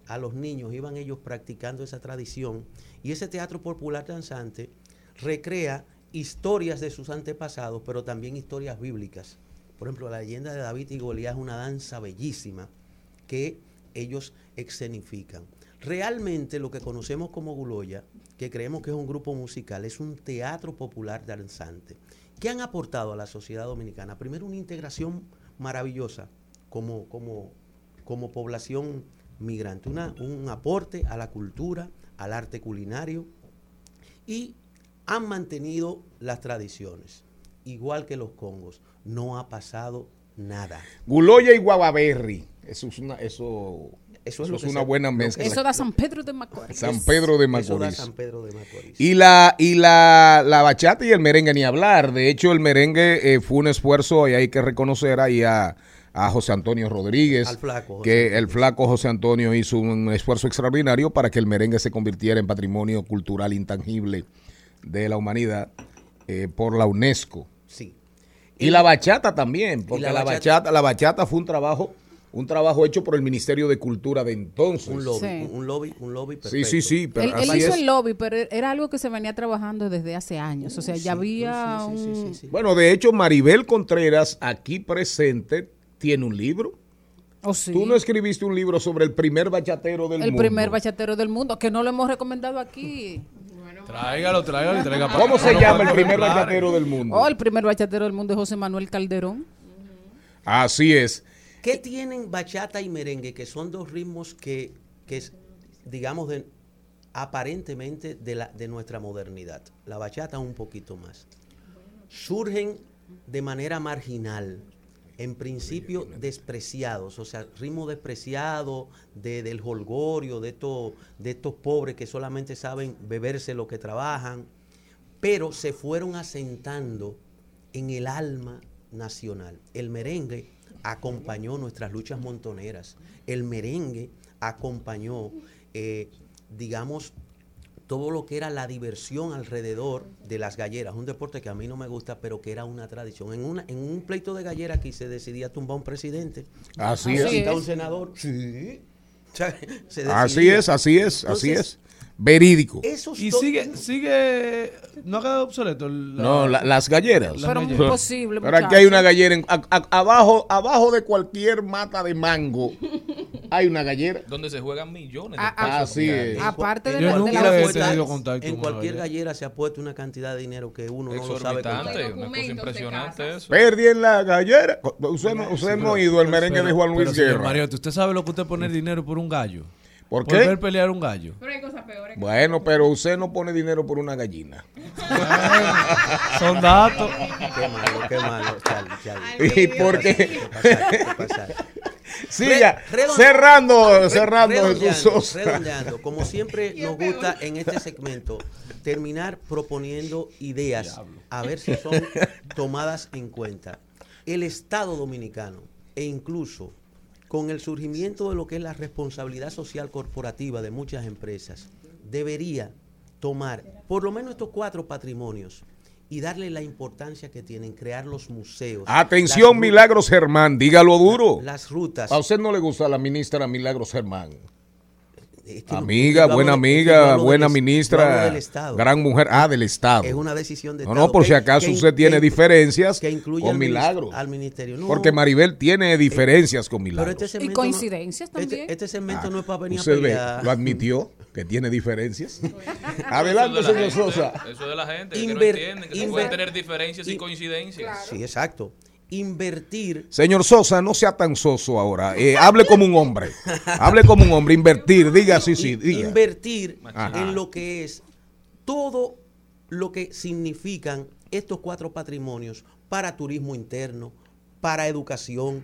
a los niños, iban ellos practicando esa tradición y ese teatro popular danzante recrea historias de sus antepasados, pero también historias bíblicas. Por ejemplo, la leyenda de David y Goliat es una danza bellísima que ellos escenifican. Realmente lo que conocemos como Guloya, que creemos que es un grupo musical, es un teatro popular danzante. ¿Qué han aportado a la sociedad dominicana? Primero, una integración maravillosa como, como, como población migrante, un aporte a la cultura, al arte culinario y han mantenido las tradiciones, igual que los congos. No ha pasado nada. Guloya y Guavaberry. Eso es una, eso, Eso es eso una buena mezcla. Eso da San Pedro de Macorís. San Pedro de Eso da Macorís. San Pedro de Macorís. Y la y la, la bachata y el merengue ni hablar. De hecho, el merengue eh, fue un esfuerzo y hay que reconocer ahí a, a José Antonio Rodríguez, Al flaco José que el flaco José Antonio hizo un esfuerzo extraordinario para que el merengue se convirtiera en patrimonio cultural intangible de la humanidad eh, por la UNESCO. Sí. Y la bachata también, porque la la, bachata- la bachata fue un trabajo, un trabajo hecho por el Ministerio de Cultura de entonces. Un lobby, Sí. un lobby, un lobby Sí, perfecto. sí, sí, pero Él, hizo es. el lobby, pero era algo que se venía trabajando desde hace años. O sea, ya había Sí, sí, sí, un... sí, sí. Bueno, de hecho, Maribel Contreras, aquí presente, tiene un libro. Oh, sí. Tú no escribiste un libro sobre el primer bachatero del el mundo. primer bachatero del mundo, que no lo hemos recomendado aquí. Tráigalo, tráigalo y traiga para ¿Cómo se llama el primer bachatero del mundo? Oh, el primer bachatero del mundo es José Manuel Calderón. Así es. ¿Qué tienen bachata y merengue, que son dos ritmos que, que es, digamos, de, aparentemente de, la, de nuestra modernidad? La bachata un poquito más. Surgen de manera marginal, en principio despreciados, o sea, ritmo despreciado de, del holgorio, de, estos de estos pobres que solamente saben beberse lo que trabajan, pero se fueron asentando en el alma nacional. El merengue acompañó nuestras luchas montoneras. El merengue acompañó, eh, digamos, todo lo que era la diversión alrededor de las galleras, un deporte que a mí no me gusta, pero que era una tradición. En, una, en un pleito de galleras aquí se decidía tumbar un presidente. Así es. quitaba un senador. Sí. O sea, se Así es, así es, así Entonces, es. Verídico. Esos Y sigue, sigue, no ha quedado obsoleto. la- No, la- las galleras. Las Pero galleras. muy posible, Pero aquí hay una gallera. en- a- a- abajo, abajo de cualquier mata de mango hay una gallera. Donde se juegan millones de Ah, pesos. ah, Así es. Aparte de Yo de nunca la he fiesta. tenido contacto en cualquier gallera. gallera se ha puesto una cantidad de dinero que uno no lo sabe una cosa impresionante eso. Perdí en la gallera. Usted no, usted no ha oído el merengue Pero- de Juan Luis pero, señor Guerra. Mariotti, ¿usted sabe lo que usted pone dinero por un gallo? ¿Por Por ver qué? pelear un gallo. Pero hay cosas peores. Bueno, pero usted no pone dinero por una gallina. Son datos. Qué malo, qué malo, Charlie, Charlie. ¿Y por qué? ¿Qué pasa? ¿Qué pasa? Siga. Re- redonde- cerrando, cerrando Jesús redondeando, Sosa. redondeando. Como siempre nos gusta en este segmento terminar proponiendo ideas a ver si son tomadas en cuenta. El Estado dominicano e incluso con el surgimiento de lo que es la responsabilidad social corporativa de muchas empresas, debería tomar por lo menos estos cuatro patrimonios y darle la importancia que tienen, crear los museos. Atención, las ru- Milagros Germán, dígalo duro. Las rutas. A usted no le gusta la ministra Milagros Germán. Es que no- Amiga, buena de- amiga, buena del- ministra, del Estado. gran mujer. Ah, del Estado. Es una decisión de No, Estado. no, por que- si acaso que- usted tiene que- diferencias que incluye con Milagros. al ministerio. No, Porque Maribel tiene diferencias con pero Milagros. este Y no- coincidencias este- también. Este, segmento Ah, no es para venir a Usted ve, pelear. lo admitió, que tiene diferencias. Adelante, señor gente, Sosa. Eso es de la gente, que no entienden que pueden tener diferencias y in- coincidencias. Sí, exacto. Invertir. Señor Sosa, no sea tan soso ahora. Eh, hable como un hombre. Hable como un hombre. Invertir, diga sí, sí, diga. Invertir Ajá. en lo que es todo lo que significan estos cuatro patrimonios para turismo interno, para educación,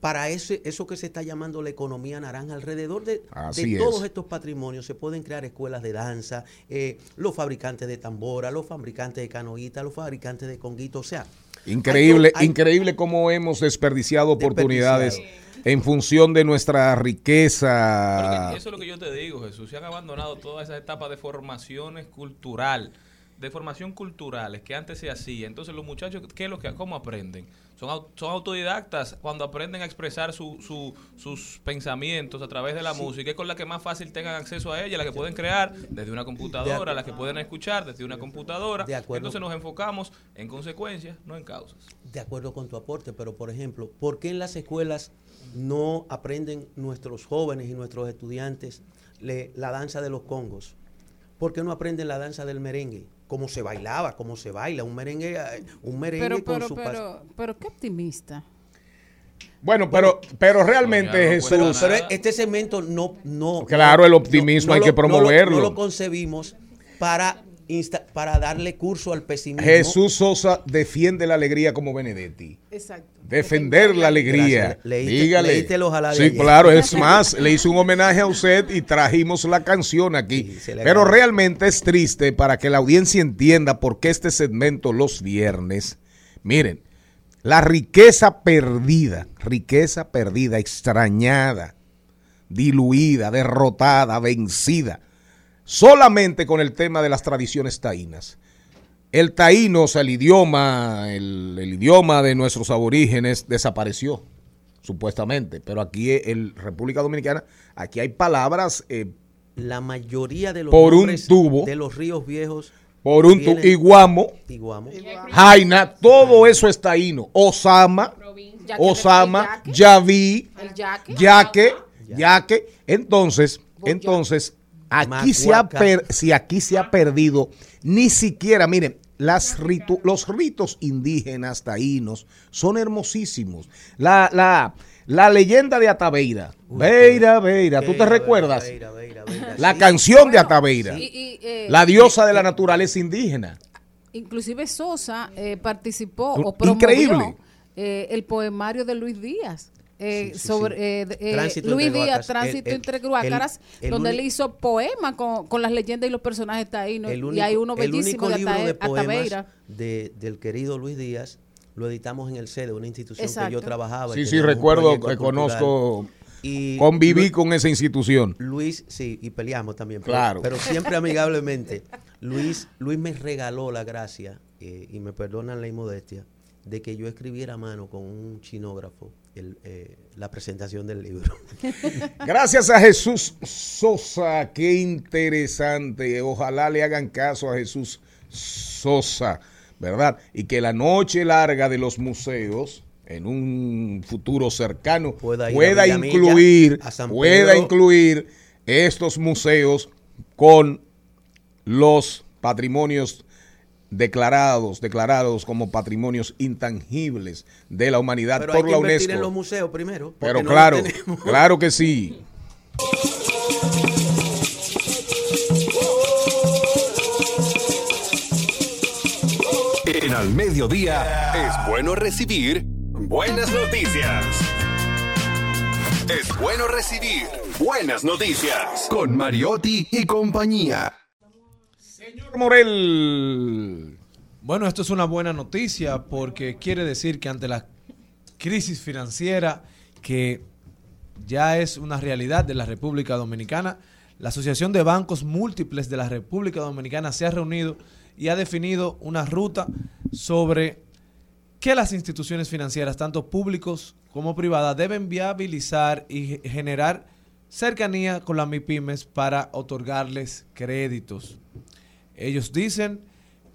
para ese, eso que se está llamando la economía naranja. Alrededor de, de es. todos estos patrimonios se pueden crear escuelas de danza, eh, los fabricantes de tambora, los fabricantes de canoíta, los fabricantes de conguito, o sea. Increíble, hay- hay- increíble cómo hemos desperdiciado oportunidades en función de nuestra riqueza. eso es lo que yo te digo, Jesús. Se han abandonado todas esas etapas de formaciones cultural, de formación culturales que antes se hacía. Entonces los muchachos, ¿qué es lo que, cómo aprenden? Son, son autodidactas cuando aprenden a expresar su- su- sus pensamientos a través de la música, es con la que más fácil tengan acceso a ella, la que pueden crear desde una computadora, la que pueden escuchar desde una computadora. De acuerdo. Entonces nos enfocamos en consecuencias, no en causas. De acuerdo con tu aporte, pero por ejemplo, ¿por qué en las escuelas no aprenden nuestros jóvenes y nuestros estudiantes le- la danza de los congos? ¿Por qué no aprenden la danza del merengue? Cómo se bailaba, cómo se baila, un merengue, eh, un merengue Pero, con pero, su pas- pero, pero qué optimista. Bueno, pero, pero realmente no Jesús. Pero este segmento no, no. Claro, no- el optimismo hay lo- que lo- promoverlo. No lo, concebimos para, insta- para darle curso al pesimismo. Jesús Sosa defiende la alegría como Benedetti. Exacto. Defender la alegría. Leíste- Dígale. ojalá de sí, ayer. claro, es más, le hice un homenaje a usted y trajimos la canción aquí. Sí, Pero realmente es triste para que la audiencia entienda por qué este segmento los viernes. Miren, la riqueza perdida, riqueza perdida, extrañada, diluida, derrotada, vencida, solamente con el tema de las tradiciones taínas. El taíno, o sea, el idioma, el, el idioma de nuestros aborígenes desapareció, supuestamente. Pero aquí en República Dominicana, aquí hay palabras eh, La mayoría de los Por un tubo. de los ríos viejos. por un tu, iguamo, Iguamo. jaina, todo eso es taíno. Osama, Osama, yaque. yaque, yaque. Entonces, entonces, aquí se ha per- si aquí se ha perdido, ni siquiera, miren, las ritu- los ritos indígenas taínos son hermosísimos. La, la, la leyenda de Ataveira, Veira, Veira, ¿tú te recuerdas? Veira, Veira, Veira, La sí. canción de Y- y, eh, la diosa de la naturaleza indígena. Inclusive Sosa eh, participó o promovió increíble. eh, el poemario de Luis Díaz. Eh, Sí, sí, sobre eh, eh, Luis Díaz. Tránsito El- el- entre Guácaras, el- el donde él hizo poemas con, con las leyendas y los personajes taínos. El y hay uno el bellísimo único de, libro Atae- de poemas Ataveira. de- del querido Luis Díaz lo editamos en el CEDE, una institución que yo trabajaba. Sí, sí, recuerdo, proyecto que cultural. conozco Y Conviví con esa institución. Luis, sí, y peleamos también. pero- Claro. Pero, siempre amigablemente. Luis, Luis me regaló la gracia, eh, y me perdonan la inmodestia, de que yo escribiera a mano con un chinógrafo el, eh, la presentación del libro. Gracias a Jesús Sosa, qué interesante. Ojalá le hagan caso a Jesús Sosa, ¿verdad? Y que la noche larga de los museos, en un futuro cercano, Pueda incluir, pueda incluir estos museos con los patrimonios declarados, declarados como patrimonios intangibles de la humanidad Pero hay por que la UNESCO. en los museos primero. porque Pero no claro, claro que sí. En al mediodía es bueno recibir buenas noticias. Es bueno recibir buenas noticias con Mariotti y compañía. Morel. Bueno, esto es una buena noticia porque quiere decir que ante la crisis financiera que ya es una realidad de la República Dominicana, la Asociación de Bancos Múltiples de la República Dominicana se ha reunido y ha definido una ruta sobre que las instituciones financieras, tanto públicos como privadas, deben viabilizar y ge- generar cercanía con las MIPIMES para otorgarles créditos. Ellos dicen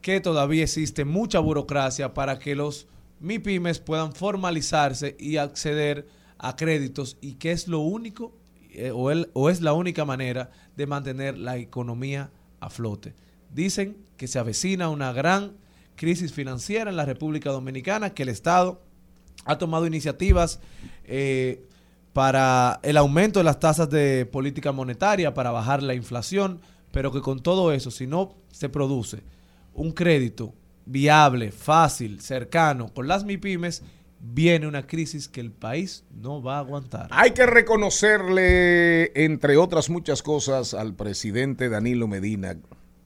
que todavía existe mucha burocracia para que los MIPIMES puedan formalizarse y acceder a créditos y que es lo único eh, o, es la única manera de mantener la economía a flote. Dicen que se avecina una gran crisis financiera en la República Dominicana, que el Estado ha tomado iniciativas eh, para el aumento de las tasas de política monetaria, para bajar la inflación, pero que con todo eso, si no se produce un crédito viable, fácil, cercano con las MIPIMES, viene una crisis que el país no va a aguantar. Hay que reconocerle, entre otras muchas cosas, al presidente Danilo Medina.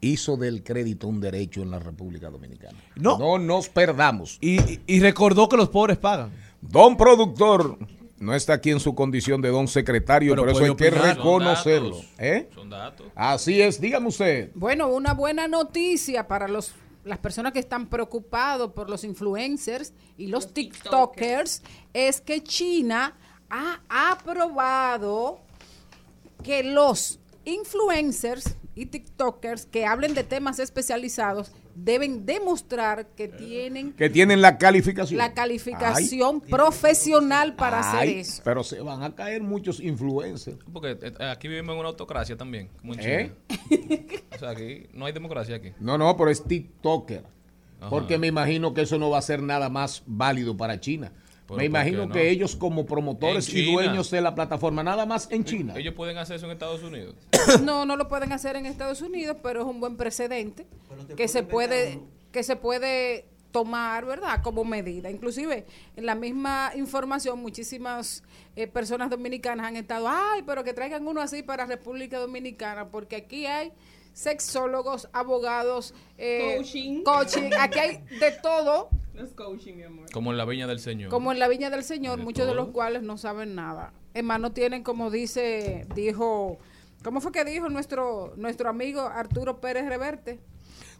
Hizo del crédito un derecho en la República Dominicana. No. nos perdamos. Y recordó que los pobres pagan. Don productor no está aquí en su condición de don secretario, Pero pero, eso hay que reconocerlo. Son datos. ¿eh? Son datos. Así es, dígame usted. Bueno, una buena noticia para los las personas que están preocupados por los influencers y los, TikTokers es que China ha aprobado que los influencers y TikTokers que hablen de temas especializados deben demostrar que tienen Que tienen la calificación. la calificación profesional para hacer eso. Pero se van a caer muchos influencers. Porque eh, aquí vivimos en una autocracia también, como en ¿Eh? China. O sea, aquí no hay democracia aquí. No, no, pero es TikToker. Ajá. Porque me imagino que eso no va a ser nada más válido para China. ¿Pero Me imagino no? que ellos como promotores y dueños de la plataforma, nada más en China. Ellos pueden hacer eso en Estados Unidos. No, no lo pueden hacer en Estados Unidos, pero es un buen precedente que se puede que se puede tomar, ¿verdad? Como medida. Inclusive en la misma información muchísimas eh, personas dominicanas han estado, ay, pero que traigan uno así para República Dominicana, porque aquí hay sexólogos, abogados, eh, Coaching. coaching, aquí hay de todo, Los coaching, mi amor. Como en la Viña del Señor. como en la Viña del Señor, De muchos de los cuales no saben nada. Hermano, tienen como dice, dijo, ¿cómo fue que dijo nuestro nuestro amigo Arturo Pérez Reverte?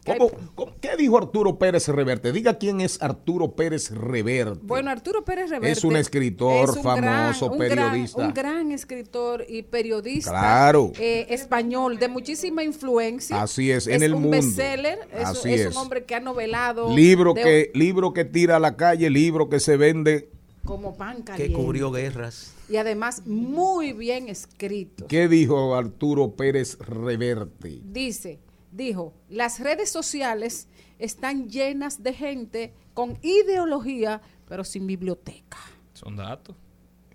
¿Cómo- cómo- ¿Qué dijo Arturo Pérez Reverte? Diga quién es Arturo Pérez Reverte. Bueno, Arturo Pérez Reverte Es un escritor es un famoso, un gran- periodista. un gran escritor y periodista Claro. eh, español de muchísima influencia. Así es, en el un mundo. bestseller, es, Así es es. un hombre que ha novelado. libro, de- que, libro que tira a la calle, libro que se vende. Como pan que cubrió guerras. Y además muy bien escrito. ¿Qué dijo Arturo Pérez Reverte? Dice, dijo, las redes sociales están llenas de gente con ideología, pero sin biblioteca. Son datos.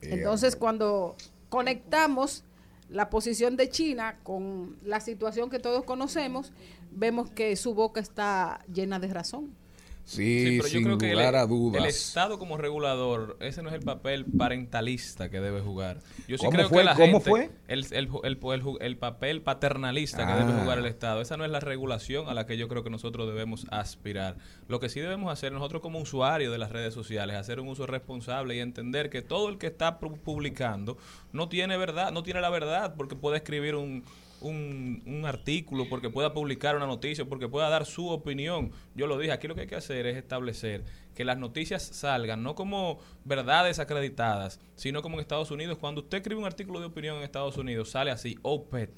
Entonces, cuando conectamos la posición de China con la situación que todos conocemos, vemos que su boca está llena de razón. Sí, pero yo sin creo que el- a el, dudas. Estado como regulador, ese no es el papel parentalista que debe jugar. Yo sí ¿Cómo creo fue? que la ¿Cómo gente- fue? El, el, el, el- el papel paternalista que Ah. debe jugar el Estado, esa no es la regulación a la que yo creo que nosotros debemos aspirar. Lo que sí debemos hacer nosotros como usuarios de las redes sociales, hacer un uso responsable y entender que todo el que está pu- publicando no tiene verdad, no tiene la verdad, porque puede escribir un, un, un artículo, porque pueda publicar una noticia, porque pueda dar su opinión. Yo lo dije, aquí lo que hay que hacer es establecer que las noticias salgan no como verdades acreditadas, sino como en Estados Unidos. Cuando usted escribe un artículo de opinión en Estados Unidos, sale así, OPED,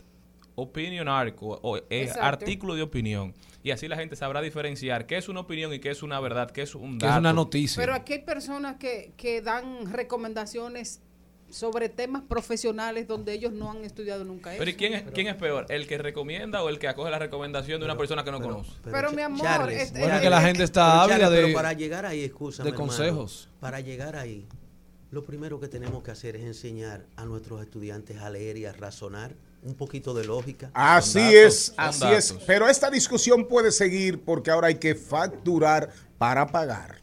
Opinion Article, o eh, Exacto. artículo de opinión. Y así la gente sabrá diferenciar qué es una opinión y qué es una verdad, qué es un Que es dato. una noticia. Pero aquí hay personas que, que dan recomendaciones sobre temas profesionales donde ellos no han estudiado nunca eso. Pero ¿y quién es, quién es peor? ¿El que recomienda o el que acoge la recomendación de una persona que no conoce? Pero, mi amor, Charles, este- Bueno, eh, que la eh, gente está ávida de, pero para llegar ahí, escúchame, de hermano, consejos. para llegar ahí, lo primero que tenemos que hacer es enseñar a nuestros estudiantes a leer y a razonar un poquito de lógica. Así datos, es, así datos. es. Pero esta discusión puede seguir porque ahora hay que facturar para pagar.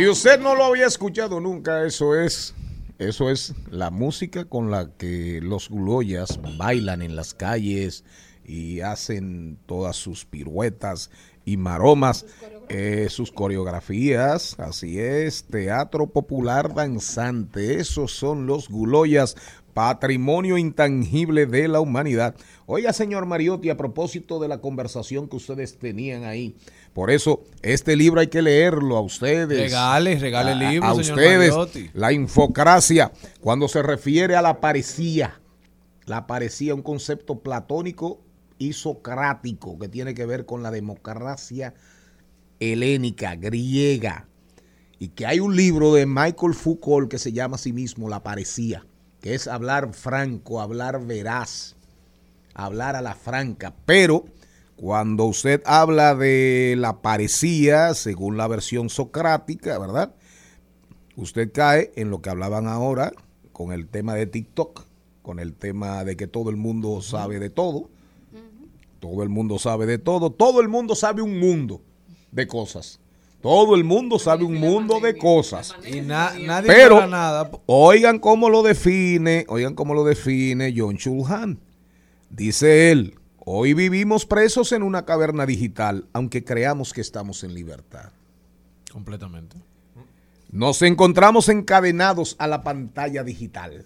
Si usted no lo había escuchado nunca, eso es, eso es la música con la que los guloyas bailan en las calles y hacen todas sus piruetas y maromas, eh, sus coreografías, así es, teatro popular danzante, esos son los guloyas, patrimonio intangible de la humanidad. Oiga, señor Mariotti, a propósito de la conversación que ustedes tenían ahí, por eso este libro hay que leerlo a ustedes. Regale, regale el A- a señor ustedes. Mariotti. La infocracia, cuando se refiere a la parecía, la parecía un concepto platónico y socrático que tiene que ver con la democracia helénica, griega, y que hay un libro de Michael Foucault que se llama a sí mismo La parecía, que es hablar franco, hablar veraz, hablar a la franca, pero cuando usted habla de la parecía, según la versión socrática, ¿verdad? Usted cae en lo que hablaban ahora con el tema de TikTok, con el tema de que todo el mundo sabe de todo. Todo el mundo sabe de todo. Todo el mundo sabe un mundo de cosas. Todo el mundo sabe un mundo de cosas. Y na- nadie Pero para nada. oigan cómo lo define, oigan cómo lo define John Chulhan. Dice él, hoy vivimos presos en una caverna digital, aunque creamos que estamos en libertad. Completamente. Nos encontramos encadenados a la pantalla digital.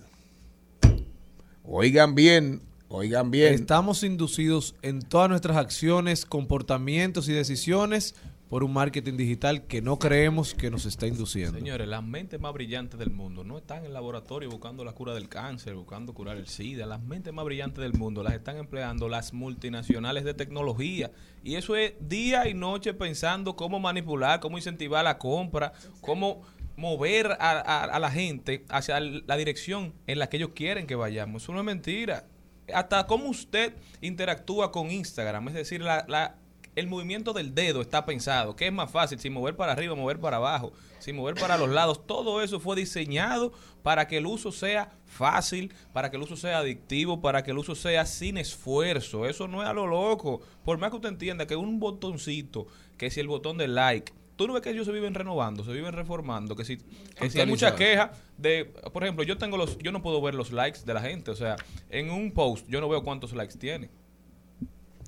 Oigan bien, oigan bien. Estamos inducidos en todas nuestras acciones, comportamientos y decisiones por un marketing digital que no creemos que nos está induciendo. Señores, las mentes más brillantes del mundo no están en el laboratorio buscando la cura del cáncer, buscando curar el SIDA. Las mentes más brillantes del mundo las están empleando las multinacionales de tecnología. Y eso es día y noche pensando cómo manipular, cómo incentivar la compra, cómo mover a, la gente hacia la dirección en la que ellos quieren que vayamos. Eso no es mentira. Hasta cómo usted interactúa con Instagram, es decir, la- el movimiento del dedo está pensado. ¿Qué es más fácil? Si mover para arriba, mover para abajo, si mover para los lados. Todo eso fue diseñado para que el uso sea fácil, para que el uso sea adictivo, para que el uso sea sin esfuerzo. Eso no es a lo loco. Por más que usted entienda que un botoncito, que si el botón de like, tú no ves que ellos se viven renovando, se viven reformando, que si, que si hay mucha queja de, por ejemplo, yo tengo los, yo no puedo ver los likes de la gente, o sea, en un post yo no veo cuántos likes tiene.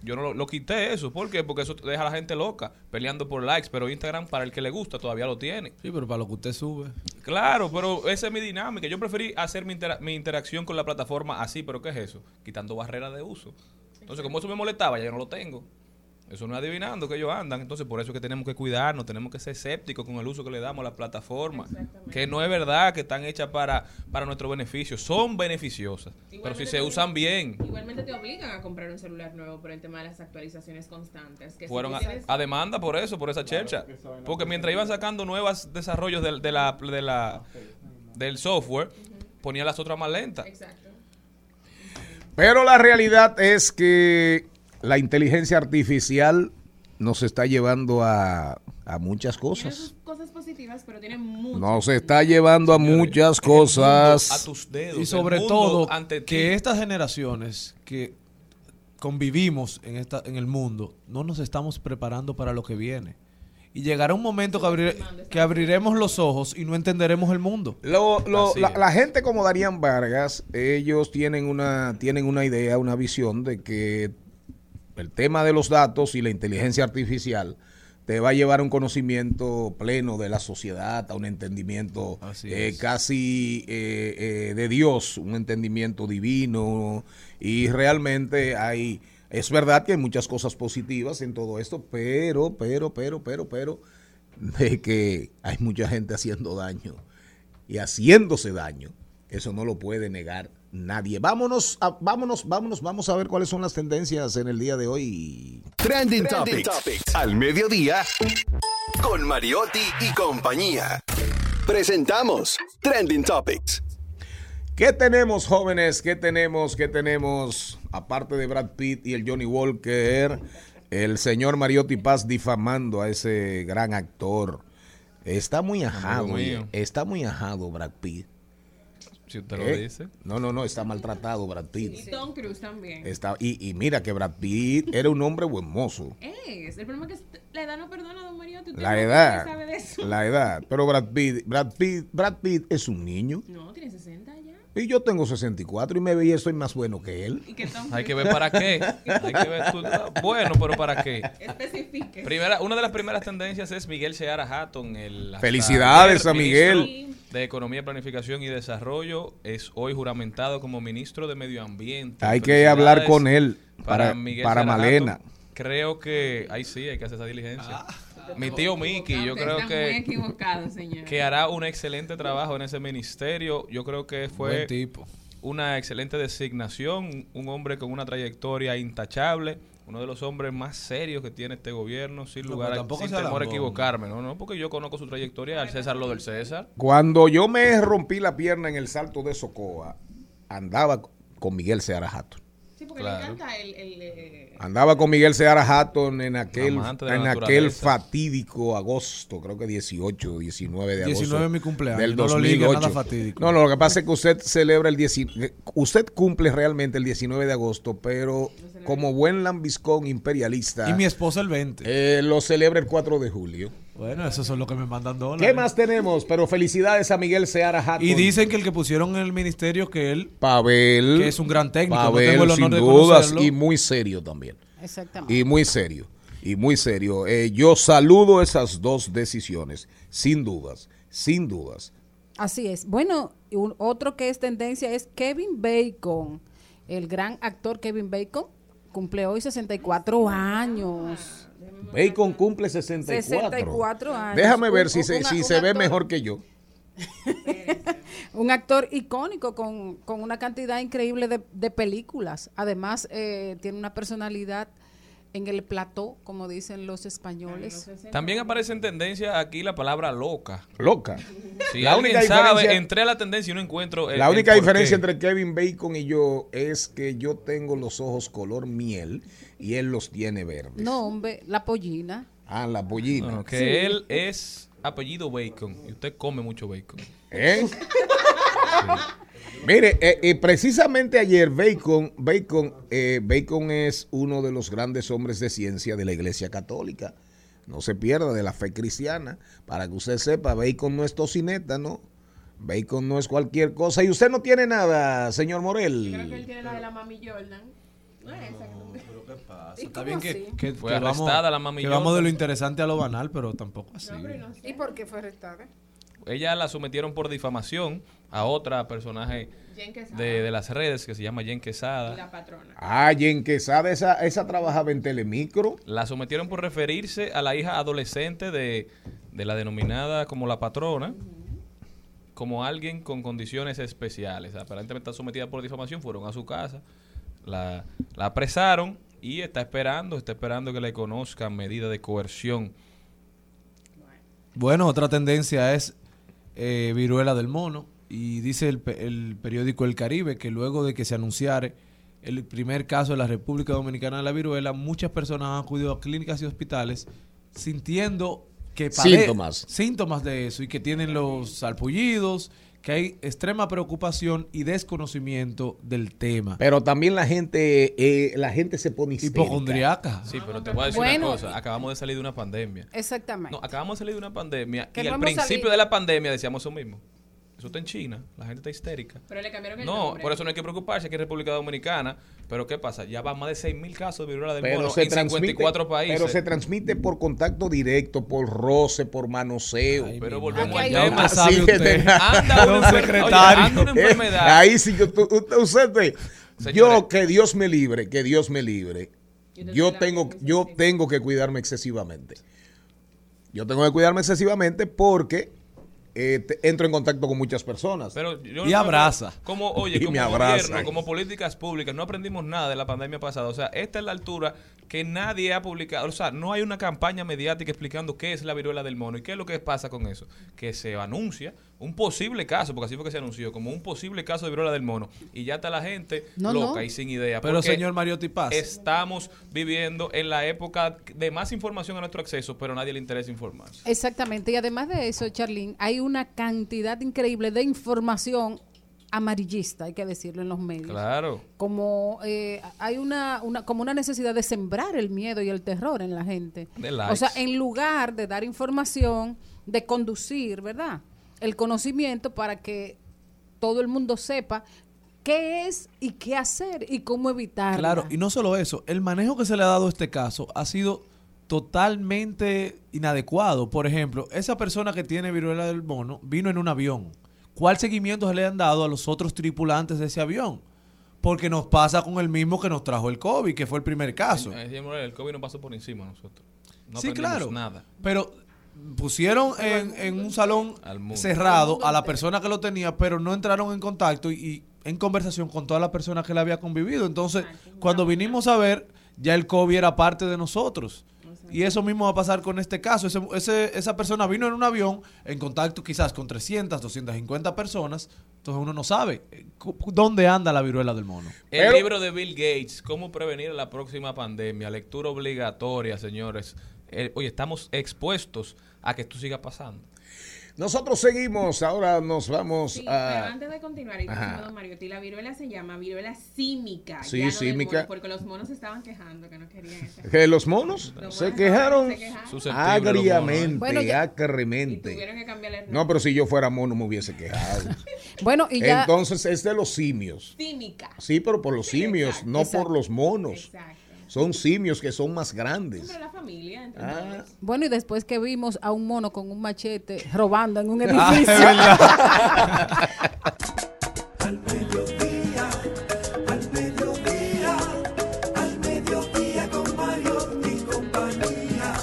Yo no lo, lo quité eso, ¿por qué? Porque eso deja a la gente loca, peleando por likes, pero Instagram para el que le gusta todavía lo tiene. Sí, pero para lo que usted sube. Claro, pero esa es mi dinámica. Yo preferí hacer mi, intera- mi interacción con la plataforma así, pero ¿qué es eso? Quitando barreras de uso. Entonces, como eso me molestaba, ya yo no lo tengo. Eso no es adivinando que ellos andan. Entonces, por eso es que tenemos que cuidarnos, tenemos que ser escépticos con el uso que le damos a las plataformas. Que no es verdad que están hechas para, para nuestro beneficio. Son beneficiosas. pero si se usan bien, Igualmente te obligan a comprar un celular nuevo por el tema de las actualizaciones constantes. Que si fueron tú a, a demanda por eso, por esa chercha. Porque mientras iban sacando nuevos desarrollos del, de la, de la, del software, ponían las otras más lentas. Exacto. Pero la realidad es que la inteligencia artificial nos está llevando a, a muchas Tiene cosas. sus cosas positivas, pero tiene muchas. Nos está llevando a muchas cosas. a tus dedos. Y sobre todo ante que estas generaciones que convivimos en esta en el mundo no nos estamos preparando para lo que viene. Y llegará un momento que, abrir- que abriremos los ojos y no entenderemos el mundo. Lo- lo- la, la gente como Darían Vargas, ellos tienen una, tienen una idea, una visión de que el tema de los datos y la inteligencia artificial te va a llevar a un conocimiento pleno de la sociedad, a un entendimiento eh, casi eh, eh, de Dios, un entendimiento divino. Y realmente hay, es verdad que hay muchas cosas positivas en todo esto, pero, pero, pero, pero, pero, de que hay mucha gente haciendo daño y haciéndose daño. Eso no lo puede negar nadie. Vámonos, a- vámonos, vámonos, vamos a ver cuáles son las tendencias en el día de hoy. Trending, Topics. Al mediodía. Con Mariotti y compañía. Presentamos Trending Topics. ¿Qué tenemos, jóvenes? ¿Qué tenemos? ¿Qué tenemos? Aparte de Brad Pitt y el Johnny Walker, el señor Mariotti Paz difamando a ese gran actor. Está muy ajado, está muy ajado Brad Pitt. Si usted lo ¿Eh? dice. No, no, no, está maltratado Brad Pitt. Y Tom Cruise también. Está, y, y mira que Brad Pitt era un hombre buen mozo. Es. El problema es que la edad no perdona, don Mariotti. Usted La edad, sabe de eso. la edad. Pero Brad Pitt, Brad Pitt, Brad Pitt es un niño. No, tiene 60 ya. Y yo tengo 64 y me veía estoy más bueno que él. ¿Y que Tom Hay que ver para qué. Hay que ver tú- bueno, pero para qué. Especifique. Primera, una de las primeras tendencias es Miguel Seara Hatton. El Felicidades ayer a Miguel. De Economía, Planificación y Desarrollo es hoy juramentado como ministro de Medio Ambiente. Hay que hablar con él para, para, Miguel para Malena. Hatton. Creo que ahí sí hay que hacer esa diligencia. Ah. Mi tío Miki, yo creo está muy que equivocado, señor. que hará un excelente trabajo en ese ministerio. Yo creo que fue Buen tipo. una excelente designación, un hombre con una trayectoria intachable, uno de los hombres más serios que tiene este gobierno, sin No, lugar a tampoco sin temor a equivocarme, no, no, porque yo conozco su trayectoria, al César lo del César. Cuando yo me rompí la pierna en el salto de Socoa, andaba con Miguel Seara Hatton. Sí, porque Claro. le encanta el... el, eh, Andaba con Miguel Seara Hatton en aquel, de en aquel fatídico agosto, creo que 18 19 de agosto. 19 es mi cumpleaños, Del no lo ligue a 2008. nada fatídico. No, no, lo que pasa es que usted celebra el 19, usted cumple realmente el 19 de agosto, pero como buen lambiscón imperialista, Y mi esposa el 20. eh, lo celebra el 4 de julio. Bueno, eso es lo que me mandan dólares. ¿Qué más tenemos? Pero felicidades a Miguel Seara Hatton. Y dicen que el que pusieron en el ministerio que él Pavel. que es un gran técnico, no Pavel, tengo el honor sin de dudas, y muy serio también. Exactamente. Y muy serio. Y muy serio. Eh, yo saludo esas dos decisiones, sin dudas, sin dudas. Así es. Bueno, y un- otro que es tendencia es Kevin Bacon. El gran actor Kevin Bacon cumple hoy 64 años. Bacon cumple 64. 64 años. Déjame ver Un- si se, una- si un se ve actor- mejor que yo. Un actor icónico con, con una cantidad increíble de, de películas. Además, eh, tiene una personalidad en el plató, como dicen los españoles. También aparece en tendencia aquí la palabra loca. Loca. Si La alguien única sabe, diferencia- entré a la tendencia y no encuentro el- La única diferencia entre Kevin Bacon y yo es que yo tengo los ojos color miel y él los tiene verdes. No, hombre, la pollina. Ah, la pollina. No, que Sí. él es apellido Bacon y usted come mucho bacon. ¿Eh? Mire, eh, eh, precisamente ayer Bacon, Bacon, eh, Bacon es uno de los grandes hombres de ciencia de la Iglesia Católica. No se pierda de la fe cristiana. Para que usted sepa, Bacon no es tocineta, ¿no? Bacon no es cualquier cosa. Y usted no tiene nada, señor Creo que él Morel. tiene la de la mami Jordan. No es esa que tú- Está bien que, que- Fue que arrestada vamos, la mami que vamos de Jordan. lo interesante a lo banal, pero tampoco así. ¿Y por qué fue arrestada? Ella la sometieron por difamación a otra personaje de, de las redes que se llama Jen Quesada. Y la patrona. Ah, Jen Quesada, esa, esa trabajaba en Telemicro. La sometieron por referirse a la hija adolescente de, de la denominada como la patrona, como alguien con condiciones especiales. Aparentemente está sometida por difamación, fueron a su casa, la, la apresaron y está esperando, está esperando que le conozcan medida de coerción. Bueno, otra tendencia es eh, viruela del mono. Y dice el, el periódico El Caribe que luego de que se anunciara el primer caso de la República Dominicana de la viruela, muchas personas han acudido a clínicas y hospitales sintiendo que Síntomas. síntomas de eso y que tienen los salpullidos, que hay extrema preocupación y desconocimiento del tema. Pero también la gente, eh, la gente se pone histérica. Hipocondriaca. Sí, pero te voy a decir Bueno. una cosa, acabamos de salir de una pandemia. Exactamente. No, acabamos de salir de una pandemia y no al principio salido. de la pandemia decíamos eso mismo. Eso está en China, la gente está histérica. Pero le cambiaron el No, nombre. por eso no hay que preocuparse, aquí en República Dominicana. Pero ¿qué pasa? Ya van más de 6.000 casos de viruela del Pero mono se, en transmite, 54 países. pero se transmite por contacto directo, por roce, por manoseo. Pero volvemos al tema. que te- Anda enfer- secretario. oye, anda una Eh, enfermedad. ahí sí que tú- usted, usted. Señores. yo que Dios me libre, que Dios me libre. Yo Yo tengo, yo tengo que cuidarme excesivamente. Yo tengo que cuidarme excesivamente porque eh, te- entro en contacto con muchas personas. Pero yo Y no- abraza. Como, oye, Y como me abraza. gobierno, como políticas públicas, no aprendimos nada de la pandemia pasada. O sea, esta es la altura que nadie ha publicado. O sea, no hay una campaña mediática explicando qué es la viruela del mono y qué es lo que pasa con eso. Que se anuncia un posible caso, porque así fue que se anunció, como un posible caso de viruela del mono. Y ya está la gente No, loca no. y sin idea. Pero señor Mariotti Paz, Estamos viviendo en la época de más información a nuestro acceso, pero a nadie le interesa informarse. Exactamente. Y además de eso, Charlene, hay una cantidad increíble de información amarillista, hay que decirlo en los medios. Claro. Como eh, hay una, una, como una necesidad de sembrar el miedo y el terror en la gente. De O sea, en lugar de dar información, de conducir, ¿verdad? El conocimiento para que todo el mundo sepa qué es y qué hacer y cómo evitarlo. Claro, y no solo eso, el manejo que se le ha dado a este caso ha sido totalmente inadecuado. Por ejemplo, esa persona que tiene viruela del mono vino en un avión. ¿Cuál seguimiento se le han dado a los otros tripulantes de ese avión? Porque nos pasa con el mismo que nos trajo el COVID, que fue el primer caso. El COVID no pasó por encima de nosotros. No sí, aprendimos claro. nada. Pero pusieron en, en un salón cerrado a la persona que lo tenía, pero no entraron en contacto y, y en conversación con todas las personas que le había convivido. Entonces, cuando vinimos a ver, ya el COVID era parte de nosotros. Y eso mismo va a pasar con este caso. Ese, ese- esa persona vino en un avión en contacto quizás con 300, 250 personas. Entonces uno no sabe eh, dónde anda la viruela del mono. El Pero- libro de Bill Gates, ¿Cómo prevenir la próxima pandemia? Lectura obligatoria, señores. Eh, oye, estamos expuestos a que esto siga pasando. Nosotros seguimos, ahora nos vamos Sí, pero a... antes de continuar, y don Mariotti, la viruela se llama viruela símica. Sí, ya no símica. mono, porque los monos se estaban quejando que no querían. ¿Que los monos Los se monos quejaron se quejaron. Agriamente, Bueno, ya- Y acremente. tuvieron que cambiarle el No, pero si yo fuera mono me hubiese quejado. Bueno, y ya... Entonces es de los simios. Símica. Sí, pero por los simios, Exacto. no Exacto. por los monos. Exacto. Son simios que son más grandes. La familia, entre Ah. Bueno, y después que vimos a un mono con un machete robando en un Ah, edificio. verdad. Al mediodía, al mediodía, al mediodía con Mario y compañía.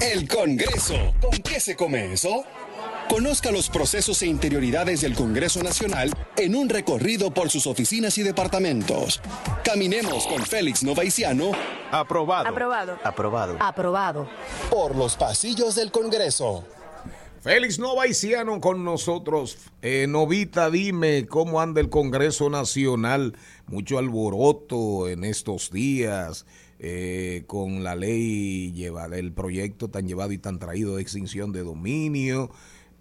El Congreso. ¿Con qué se come eso? Conozca los procesos e interioridades del Congreso Nacional en un recorrido por sus oficinas y departamentos. Caminemos con Félix Novaiciano Aprobado. Aprobado. Aprobado. Aprobado. por los pasillos del Congreso. Félix Novaiciano con nosotros. Eh, Novita, dime cómo anda el Congreso Nacional. Mucho alboroto en estos días eh, con la ley, lleva, el proyecto tan llevado y tan traído de extinción de dominio.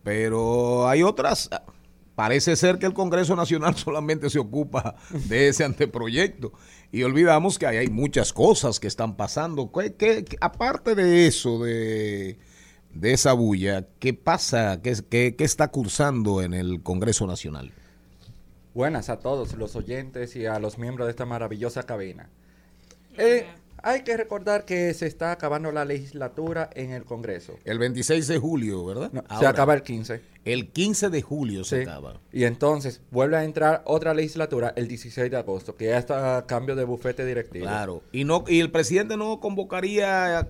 Pero hay otras. Parece ser que el Congreso Nacional solamente se ocupa de ese anteproyecto. Y olvidamos que ahí hay muchas cosas que están pasando. ¿Qué- qué- qué- aparte de eso, de, de esa bulla, ¿qué pasa? ¿Qué, qué, qué está cursando en el Congreso Nacional? Buenas a todos los oyentes y a los miembros de esta maravillosa cabina. Eh, Hay que recordar que se está acabando la legislatura en el Congreso. El 26 de julio, ¿verdad? No, se acaba el 15. El 15 de julio se Sí. acaba. Y entonces vuelve a entrar otra legislatura el 16 de agosto, que ya está a cambio de bufete directivo. Claro. Y no y el presidente no convocaría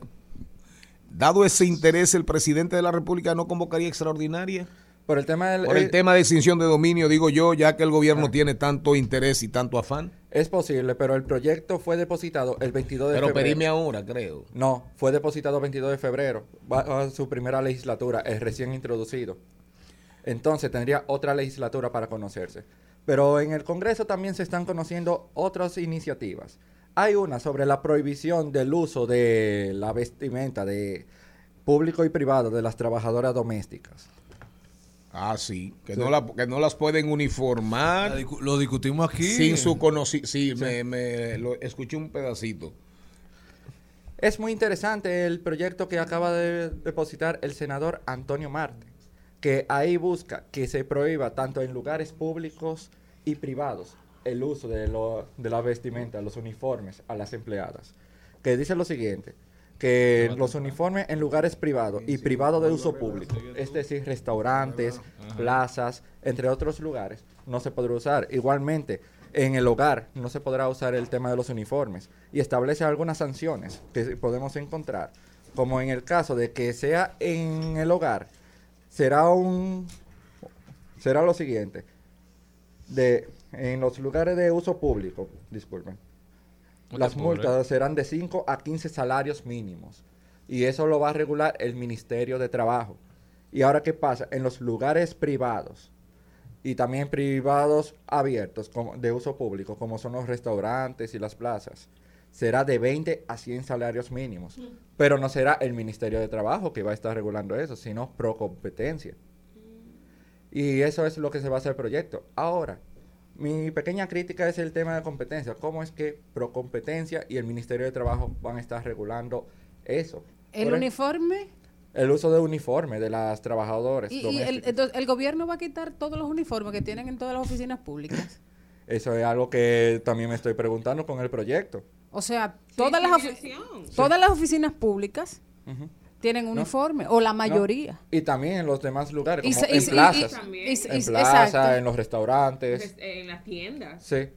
dado ese interés el presidente de la República no convocaría extraordinaria Por el tema del por el eh, tema de extinción de dominio, digo yo, ya que el gobierno tiene tanto interés y tanto afán. es posible, pero el proyecto fue depositado el 22 de Pero febrero. pedime ahora, creo. No, fue depositado el 22 de febrero. Va a su primera legislatura, es recién introducido. Entonces tendría otra legislatura para conocerse. Pero en el Congreso también se están conociendo otras iniciativas. Hay una sobre la prohibición del uso de la vestimenta de público y privado de las trabajadoras domésticas. Ah, sí, que, Sí. No, la- que no las pueden uniformar. Lo discutimos aquí. Sin su conocimiento. Sí, Me, me- lo, escuché un pedacito. Es muy interesante el proyecto que acaba de depositar el senador Antonio Marte, que ahí busca que se prohíba tanto en lugares públicos y privados el uso de, lo- de la vestimenta, los uniformes a las empleadas. Que dice lo siguiente, que los uniformes en lugares privados y privados de uso público, es decir, restaurantes, plazas, entre otros lugares, no se podrá usar. Igualmente, en el hogar no se podrá usar el tema de los uniformes y establece algunas sanciones que podemos encontrar, como en el caso de que sea en el hogar, será un será lo siguiente, de en los lugares de uso público, disculpen, las multas serán de 5 a 15 salarios mínimos. Y eso lo va a regular el Ministerio de Trabajo. Y ahora, ¿qué pasa? En los lugares privados y también privados abiertos como, de uso público, como son los restaurantes y las plazas, será de 20 a 100 salarios mínimos. Pero no será el Ministerio de Trabajo que va a estar regulando eso, sino pro competencia. Y eso es lo que se va a hacer el proyecto. Ahora, mi pequeña crítica es el tema de competencia. ¿Cómo es que pro competencia y el Ministerio de Trabajo van a estar regulando eso? El Por uniforme El uso de uniforme de las trabajadoras y, y el, entonces, el gobierno va a quitar todos los uniformes que tienen en todas las oficinas públicas. Eso es algo que también me estoy preguntando con el proyento. O sea, todas las, ofi- todas las oficinas públicas. Tienen uniforme, o la mayoría. No, Y también en los demás lugares, Y como y en y- plazas. y- También. y- en plazas, en los restaurantes. Pues, En las tiendas. Sí.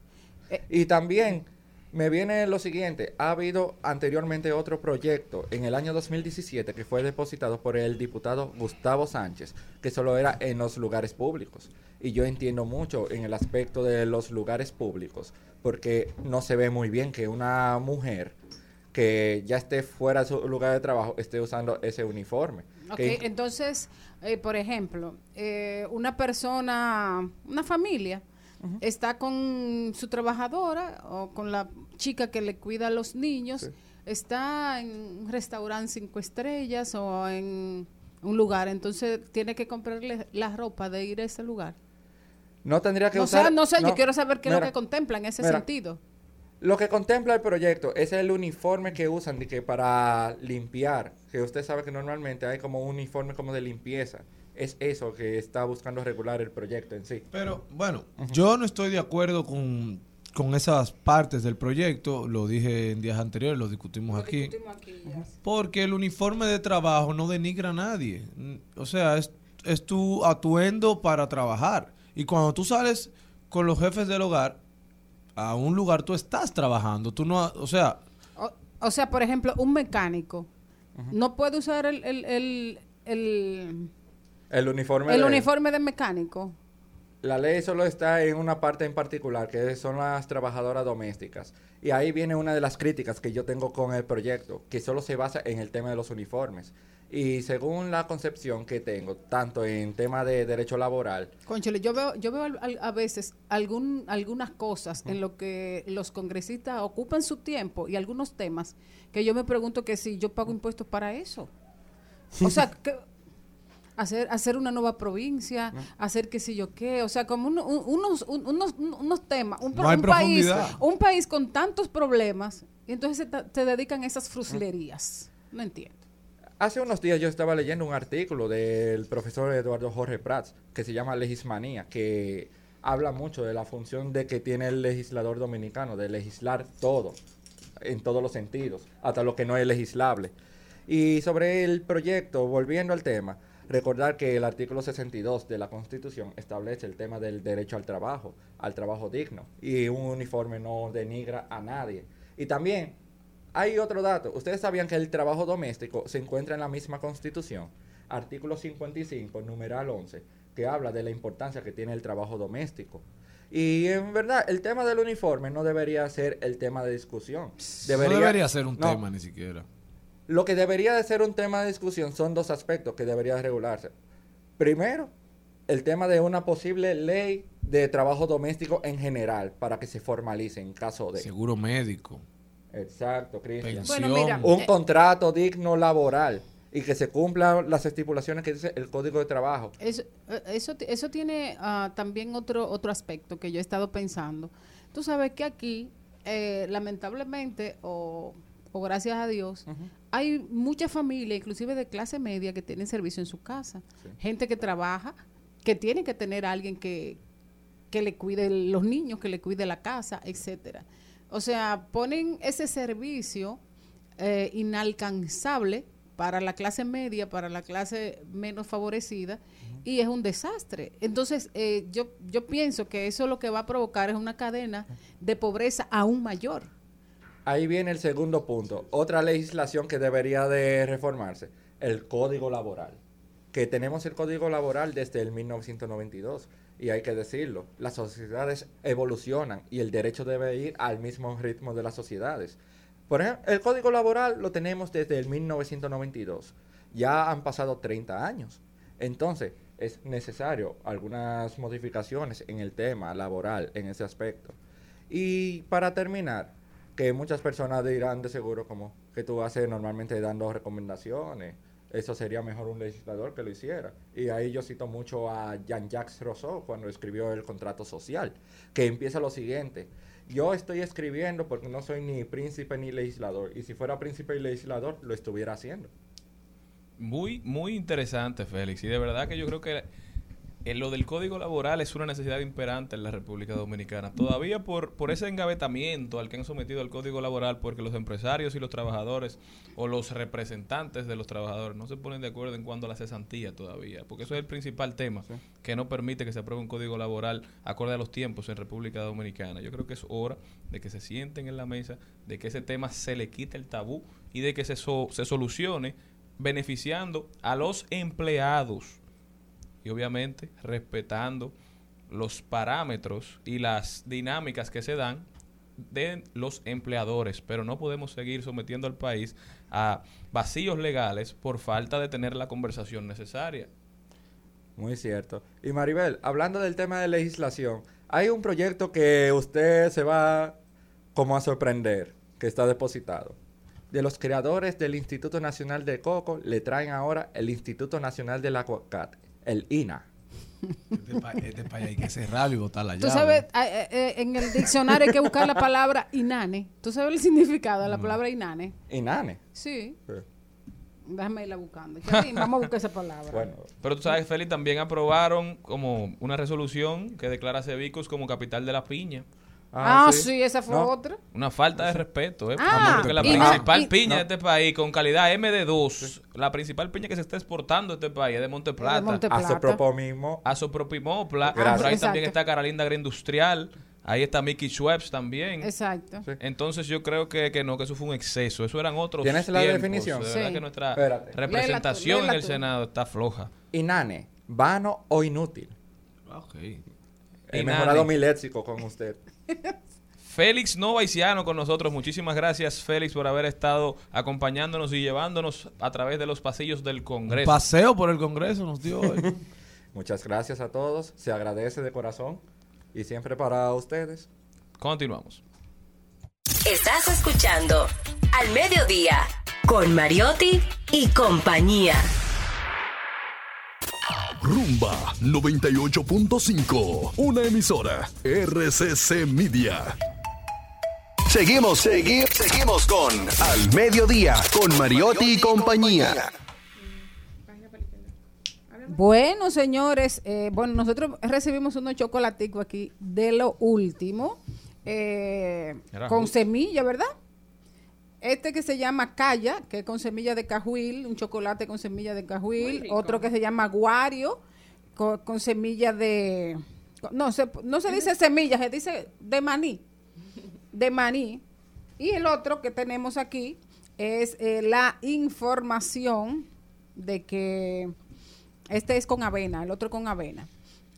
Y también me viene lo siguiente. Ha habido anteriormente otro proyecto en el año 2017 que fue depositado por el diputado Gustavo Sánchez, que solo era en los lugares públicos. Y yo entiendo mucho en el aspecto de los lugares públicos, porque no se ve muy bien que una mujer que ya esté fuera de su lugar de trabajo esté usando ese uniforme. Ok, Que- entonces, eh, por ejemplo, eh, una persona, una familia, está con su trabajadora o con la chica que le cuida a los niños, está en un restaurante cinco estrellas o en un lugar, entonces tiene que comprarle la ropa de ir a ese lugar. no tendría que No usar... no sé, yo quiero saber qué es lo que contempla en ese mira, sentido. Lo que contempla el proyecto es el uniforme que usan de que para limpiar, que usted sabe que normalmente hay como un uniforme como de limpieza. Es eso que está buscando regular el proyecto en sí. Pero bueno, yo no estoy de acuerdo con, con esas partes del proyecto, lo dije en días anteriores, lo discutimos aquí, porque el uniforme de trabajo no denigra a nadie. Mm, O sea, es, es tu atuendo para trabajar. Y cuando tú sales con los jefes del hogar, a un lugar tú estás trabajando, tú no, o sea, O, o sea, por ejemplo, un mecánico no puede usar el, el, el, el, El uniforme el de- uniforme de mecánico. La ley solo está en una parte en particular, que son las trabajadoras domésticas. Y ahí viene una de las críticas que yo tengo con el proyecto, que solo se basa en el tema de los uniformes. Y según la concepción que tengo, tanto en tema de derecho laboral, Conchole, yo veo, yo veo al- al- a veces algún, algunas cosas en lo que los congresistas ocupan su tiempo y algunos temas que yo me pregunto que si yo pago impuestos para eso. O sea, que hacer, hacer una nueva provincia, hacer qué sé yo qué, o sea, como uno- un- unos, un- unos, unos temas, un, No un país, un país con tantos problemas, y entonces se, ta- se dedican a esas fruslerías. No entiendo. Hace unos días yo estaba leyendo un artículo del profesor Eduardo Jorge Prats que se llama Legismanía, que habla mucho de la función de que tiene el legislador dominicano, de legislar todo. en todos los sentidos, hasta lo que no es legislable. Y sobre el proyecto, volviendo al tema, recordar que el artículo 62 de la Constitución establece el tema del derecho al trabajo, al trabajo digno, y un uniforme no denigra a nadie. Y también hay otro dato, ustedes sabían que el trabajo doméstico se encuentra en la misma Constitución, artículo 55, numeral 11, que habla de la importancia que tiene el trabajo doméstico. Y en verdad, el tema del uniforme no debería ser el tema de discusión. no debería ser un no. tema ni siquiera. Lo que debería de ser un tema de discusión son dos aspectos que debería de regularse. Primero, el tema de una posible ley de trabajo doméstico en general para que se formalice en caso de... Seguro médico. Exacto, Cristian. Pensión. Bueno, mira, un eh, contrato digno laboral y que se cumplan las estipulaciones que dice el Código de Trabajo. Eso, eh, eso, eso tiene ah, también otro, otro aspecto que yo he estado pensando. Tú sabes que aquí, eh, lamentablemente, o, o gracias a Dios, hay mucha familia, inclusive de clase media, que tienen servicio en su casa. Gente que trabaja, que tiene que tener a alguien que, que le cuide los niños, que le cuide la casa, etcétera. O sea, ponen ese servicio eh, inalcanzable para la clase media, para la clase menos favorecida, y es un desastre. Entonces, eh, yo, yo pienso que eso lo que va a provocar es una cadena de pobreza aún mayor. Ahí viene el segundo punto. Otra legislación que debería de reformarse, el Código Laboral. Que tenemos el Código Laboral desde el 1992. Y hay que decirlo, las sociedades evolucionan y el derecho debe ir al mismo ritmo de las sociedades. Por ejemplo, el Código Laboral lo tenemos desde el 1992. Ya han pasado 30 años. Entonces, es necesario algunas modificaciones en el tema laboral, en ese aspecto. Y para terminar, que muchas personas dirán de seguro como que tú haces normalmente dando recomendaciones. Eso sería mejor un legislador que lo hiciera. Y ahí yo cito mucho a Jean-Jacques Rousseau cuando escribió el contrato social, que empieza lo siguiente. Yo estoy escribiendo porque no soy ni príncipe ni legislador. Y si fuera príncipe y legislador, lo estuviera haciendo. Muy, muy interesante, Félix. Y de verdad que yo creo que en lo del código laboral es una necesidad imperante en la República Dominicana. Todavía por, por ese engavetamiento al que han sometido al código laboral, porque los empresarios y los trabajadores o los representantes de los trabajadores no se ponen de acuerdo en cuanto a la cesantía todavía, porque eso es el principal tema que no permite que se apruebe un código laboral acorde a los tiempos en República Dominicana. Yo creo que es hora de que se sienten en la mesa, de que ese tema se le quite el tabú y de que se, so- se solucione beneficiando a los empleados y obviamente respetando los parámetros y las dinámicas que se dan de los empleadores, pero no podemos seguir sometiendo al país a vacíos legales por falta de tener la conversación necesaria. Muy cierto. Y Maribel, hablando del tema de legislación, hay un proyecto que usted se va como a sorprender, que está depositado. De los creadores del Instituto Nacional de Coco, le traen ahora el Instituto Nacional del Aguacate, el INA. Este país, este país hay que cerrarlo y botar la Tú llave. sabes, eh, eh, en el diccionario hay que buscar la palabra inane. ¿Tú sabes el significado de la palabra inane? INANE. Sí. Sí. Déjame irla buscando. Vamos a buscar esa palabra. Bueno, Pero tú sabes, Félix, también aprobaron como una resolución que declara a Cebicos como capital de la piña. Ah, sí. esa fue otra. Una falta de respeto, ¿eh? Ah, porque la principal piña no. de este país, con calidad MD2, la principal piña que se está exportando a este país es de Monte Plata. Monte Plata. Asopropomimo. Asopropimopla. Gracias. Por ahí también está Carolinda Agroindustrial. Ahí está Mickey Schweppes también. Exacto. Entonces yo creo que, que no, que eso fue un exceso. Eso eran otros ¿Tienes la tiempos. definición? De verdad Sí. que nuestra Espérate. representación Léela tú, en el tú. Senado está floja. INANE, vano o inútil. Ok. He Inane. mejorado mi léxico con usted. Félix Novaiciano con nosotros. Muchísimas gracias, Félix, por haber estado acompañándonos y llevándonos a través de los pasillos del Un Congreso. paseo por el Congreso nos dio hoy. Muchas gracias a todos. Se agradece de corazón. Y siempre para ustedes. Continuamos. Estás escuchando Al Mediodía con Mariotti y compañía. Rumba 98.5. Una emisora. RCC Media. Seguimos, segui- seguimos con Al Mediodía, con Mariotti y compañía. Bueno, señores, eh, bueno, nosotros recibimos unos chocolaticos aquí de lo último, eh, con justo. semilla, ¿verdad? Este que se llama Calla, que es con semilla de cajuil, un chocolate con semilla de cajuil. Otro que se llama Guario, con, con semilla de... No se, no se dice semilla, se dice de maní. De maní. Y el otro que tenemos aquí es eh, la información de que este es con avena, el otro con avena.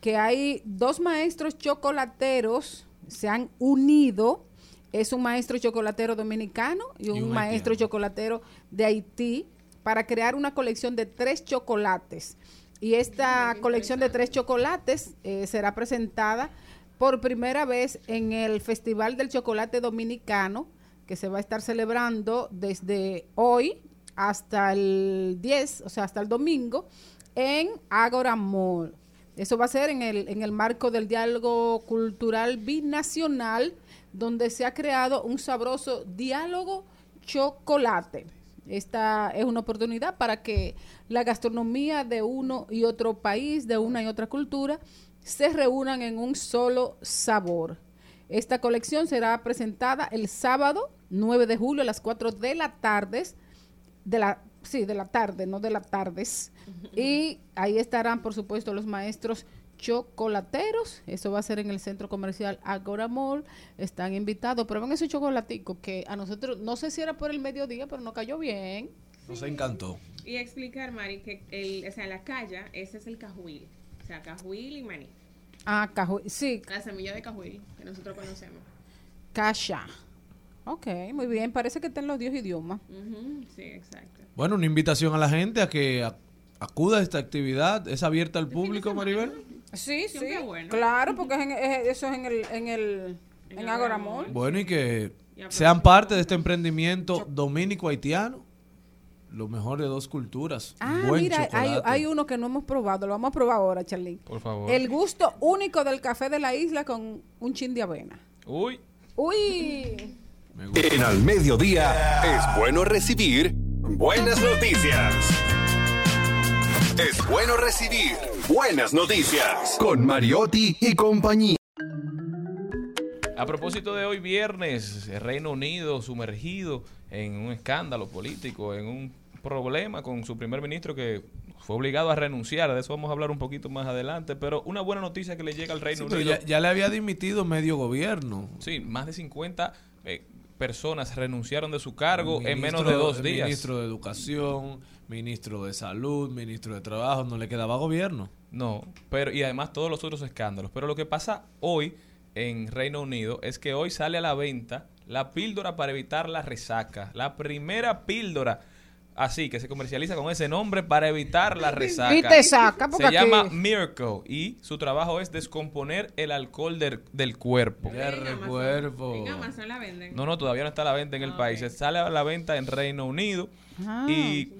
Que hay dos maestros chocolateros se han unido. Es un maestro chocolatero dominicano y un, un maestro chocolatero de Haití para crear una colección de tres chocolates. Y esta colección de tres chocolates eh, será presentada por primera vez en el Festival del Chocolate Dominicano, que se va a estar celebrando desde hoy hasta el 10, o sea, hasta el domingo, en Agora Mall. Eso va a ser en el, en el marco del diálogo cultural binacional, donde se ha creado un sabroso diálogo chocolate. Esta es una oportunidad para que la gastronomía de uno y otro país, de una y otra cultura, se reúnan en un solo sabor. Esta colección será presentada el sábado 9 de julio a las 4 de la tarde, de la, sí, de la tarde, no de las tardes. Y ahí estarán, por supuesto, los maestros chocolateros. Eso va a ser en el centro comercial Agora Mall. Están invitados. Prueben ese chocolatico que a nosotros, no sé si era por el mediodía, pero nos cayó bien. Nos encantó. Y explicar, Mari, que el, o sea, la calla, ese es el cajuil. O sea, cajuil y maní. Ah, caju sí, La semilla de cajuil que nosotros conocemos. Kasha. Ok, muy bien. Parece que está en los 10 idiomas. Ujú, Sí, exacto. Bueno, una invitación a la gente a que acuda a esta actividad. ¿Es abierta al público, Maribel? Sí, sí. Bueno. Claro, porque es en- es- eso es en el, en el, en Mall. Bueno, y que sean parte de este emprendimiento dominico-haitiano. Lo mejor de dos culturas. Ah, Buen mira, hay uno que no hemos probado. Lo vamos a probar ahora, Charly. Por favor. El gusto único del café de la isla con un chin de avena. Uy, Uy. En Al Mediodía es bueno recibir buenas noticias. Es bueno recibir buenas noticias con Mariotti y compañía. A propósito de hoy viernes, el Reino Unido sumergido en un escándalo político, en un problema con su primer ministro que fue obligado a renunciar. De eso vamos a hablar un poquito más adelante. Pero una buena noticia que le llega al Reino Unido. ya, ya le había dimitido medio gobierno. Sí, más de 50 eh, personas renunciaron de su cargo en menos de dos el días. Ministro de Educación, ministro de Salud, ministro de Trabajo, no le quedaba gobierno. No, pero y además todos los otros escándalos. Pero lo que pasa hoy en Reino Unido es que hoy sale a la venta la píldora para evitar la resaca. La primera píldora así que se comercializa con ese nombre para evitar la resaca. Y te saca, porque Se llama Miracle y su trabajo es descomponer el alcohol del, del cuerpo. En Amazon la venden. No, no, todavía no está a la venta en el país. Se sale a la venta en Reino Unido Ah. y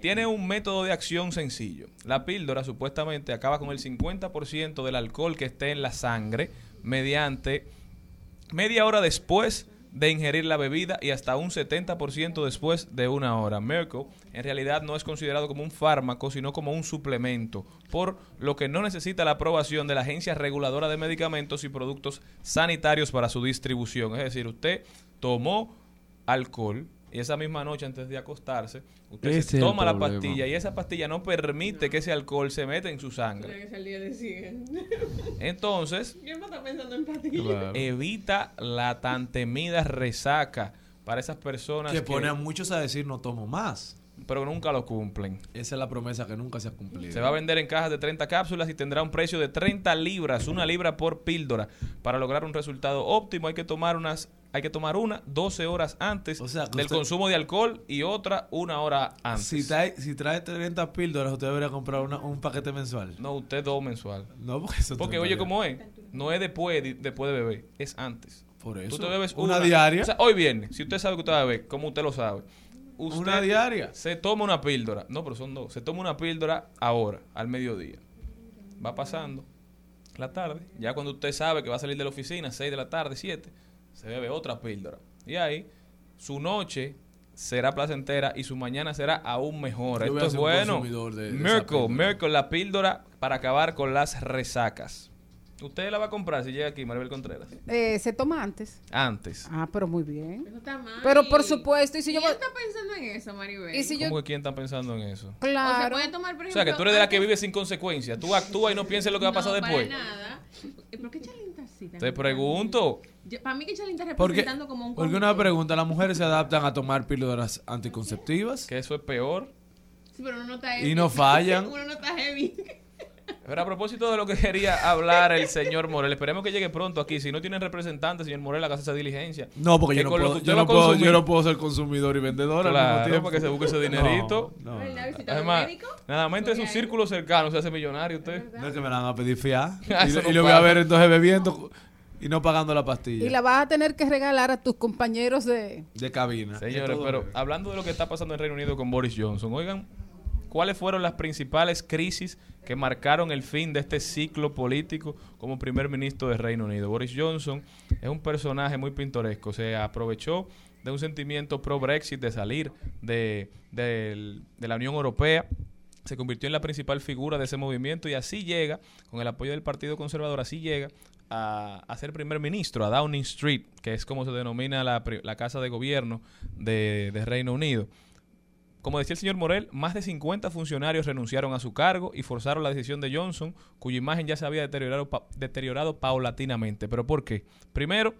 tiene un método de acción sencillo. La píldora supuestamente acaba con el 50% del alcohol que esté en la sangre mediante media hora después de ingerir la bebida y hasta un 70% después de una hora. Merkel en realidad no es considerado como un fármaco, sino como un suplemento, por lo que no necesita la aprobación de la Agencia Reguladora de Medicamentos y Productos Sanitarios para su distribución. Es decir, usted tomó alcohol y esa misma noche antes de acostarse, usted Ese se toma la problema. pastilla y esa pastilla no permite que ese alcohol se meta en su sangre. Que. Entonces, evita la tan temida resaca para esas personas Que pone a muchos a decir no tomo más. pero nunca lo cumplen. Esa es la promesa que nunca se ha cumplido. Se va a vender en cajas de 30 cápsulas y tendrá un precio de 30 libras, una libra por píldora. Para lograr un resultado óptimo hay que tomar unas hay que tomar una 12 horas antes O sea, que del usted- consumo de alcohol y otra una hora antes. Si trae, si trae 30 píldoras, usted debería comprar una- un paquete mensual. No, usted dos mensual. No, porque eso Porque oye cómo es, no es después de, después de beber, es antes. Por eso. Tú te bebes una, una, diaria. O sea, hoy viernes, si usted sabe que usted va a beber, como usted lo sabe, usted Una diaria. se toma una píldora. No, pero son dos. Se toma una píldora ahora, al mediodía. Va pasando la tarde. Ya cuando usted sabe que va a salir de la oficina, 6 de la tarde, 7, se bebe otra píldora. Y ahí, su noche será placentera y su mañana será aún mejor. Yo Esto es bueno. de- de Miracle. Miracle, la píldora para acabar con las resacas. Usted la va a comprar si llega aquí, Maribel Contreras. Eh, se toma antes. Antes. Ah, pero muy bien. Eso está mal. Pero por supuesto, y si yo ¿Quién está pensando en eso, Maribel? Y si ¿Cómo que quién está pensando en eso? O se Claro. puede tomar, por O sea, que tú eres de la que vive sin consecuencia. Tú actúas y no piensas en lo que va a pasar no, después. Para nada. ¿Por qué tan- Te pregunto. Yo- Para mí que Chalinta está Porque, representando como un porque una pregunta, ¿las mujeres se adaptan a tomar píldoras anticonceptivas? Que eso es peor. Sí, pero uno no está Y no fallan. uno no está heavy. Pero a propósito de lo que quería hablar el señor Morel, esperemos que llegue pronto aquí. Si no tienen representante, señor Morel, haga esa diligencia. No, porque Que yo no, puedo, yo, no puedo, consumir- yo no puedo ser consumidor y vendedor al Claro, mismo tiempo. para que se busque ese dinerito. Además, médico. nada más entre sus círculos cercanos se hace millonario usted. No es que me la van a pedir fiar. Y, lo voy a ver entonces bebiendo y no pagando la pastilla Y la vas a tener que regalar a tus compañeros de... de cabina. Señores, De pero hablando de lo que está pasando en Reino Unido con Boris Johnson, oigan, ¿cuáles fueron las principales crisis que marcaron el fin de este ciclo político como primer ministro de Reino Unido? Boris Johnson es un personaje muy pintoresco, se aprovechó de un sentimiento pro-Brexit, de salir de, del- de la Unión Europea, se convirtió en la principal figura de ese movimiento y así llega, con el apoyo del Partido Conservador, así llega a, ser primer ministro, a Downing Street, que es como se denomina la, la casa de gobierno de, Reino Unido. Como decía el señor Morel, más de 50 funcionarios renunciaron a su cargo y forzaron la decisión de Johnson, cuya imagen ya se había deteriorado, pa- deteriorado paulatinamente. ¿Pero por qué? Primero,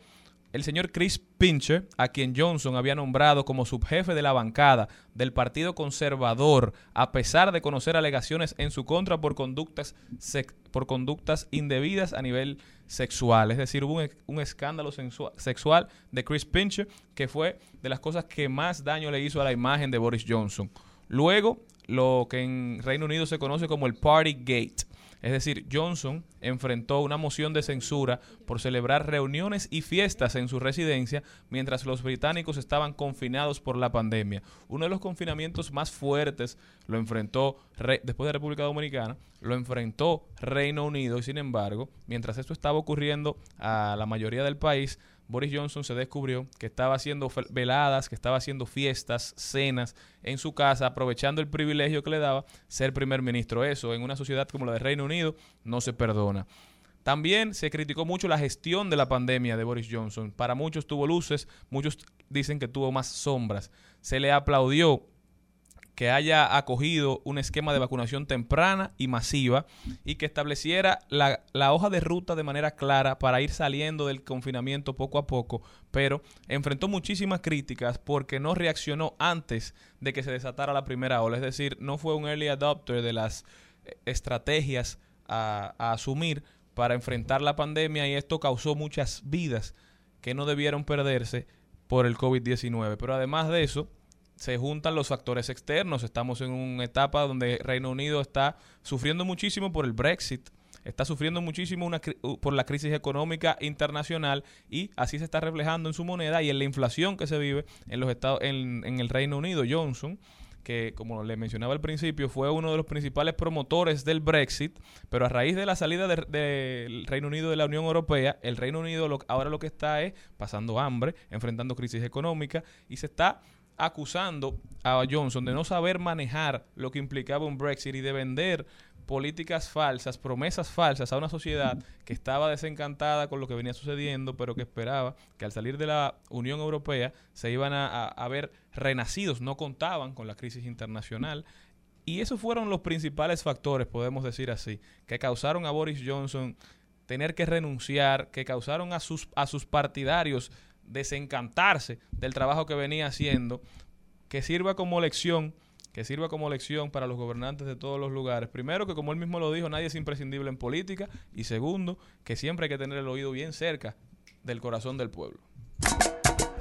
el señor Chris Pincher, a quien Johnson había nombrado como subjefe de la bancada del Partido Conservador, a pesar de conocer alegaciones en su contra por conductas, por conductas indebidas a nivel sexual. Es decir, hubo un, un escándalo sexual de Chris Pincher que fue de las cosas que más daño le hizo a la imagen de Boris Johnson. Luego, lo que en Reino Unido se conoce como el Party Gate. Es decir, Johnson enfrentó una moción de censura por celebrar reuniones y fiestas en su residencia mientras los británicos estaban confinados por la pandemia. Uno de los confinamientos más fuertes lo enfrentó, Re- después de República Dominicana, lo enfrentó Reino Unido y sin embargo, mientras esto estaba ocurriendo a la mayoría del país, Boris Johnson se descubrió que estaba haciendo veladas, que estaba haciendo fiestas, cenas en su casa, aprovechando el privilegio que le daba ser primer ministro. Eso en una sociedad como la de Reino Unido no se perdona. También se criticó mucho la gestión de la pandemia de Boris Johnson. Para muchos tuvo luces, muchos dicen que tuvo más sombras. Se le aplaudió que haya acogido un esquema de vacunación temprana y masiva y que estableciera la, la hoja de ruta de manera clara para ir saliendo del confinamiento poco a poco, pero enfrentó muchísimas críticas porque no reaccionó antes de que se desatara la primera ola, es decir, no fue un early adopter de las eh, estrategias a, a asumir para enfrentar la pandemia y esto causó muchas vidas que no debieron perderse por el COVID-19. Pero además de eso, se juntan los factores externos. Estamos en una etapa donde Reino Unido está sufriendo muchísimo por el Brexit, está sufriendo muchísimo una por la crisis económica internacional y así se está reflejando en su moneda y en la inflación que se vive en los estados en, en el Reino Unido. Johnson que como le mencionaba al principio fue uno de los principales promotores del Brexit, pero a raíz de la salida de- del Reino Unido de la Unión Europea, el Reino Unido ahora lo que está es pasando hambre, enfrentando crisis económica y se está acusando a Johnson de no saber manejar lo que implicaba un Brexit y de vender políticas falsas, promesas falsas a una sociedad que estaba desencantada con lo que venía sucediendo, pero que esperaba que al salir de la Unión Europea se iban a, ver renacidos, no contaban con la crisis internacional. Y esos fueron los principales factores, podemos decir así, que causaron a Boris Johnson tener que renunciar, que causaron a sus, a sus partidarios desencantarse del trabajo que venía haciendo, que sirva como lección, que sirva como lección para los gobernantes de todos los lugares. Primero, que como él mismo lo dijo, nadie es imprescindible en política. Y segundo, que siempre hay que tener el oído bien cerca del corazón del pueblo.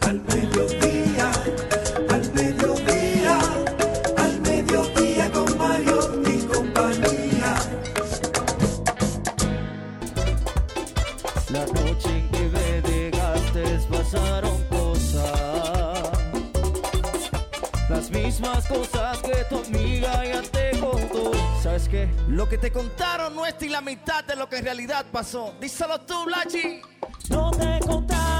Al mediodía, al mediodía, al mediodía con Mario y compañía. La cosas Las mismas cosas que tu amiga ya te contó ¿Sabes qué? Lo que te contaron no es ni la mitad de lo que en realidad pasó. Díselo tú, Blachi. No te contaron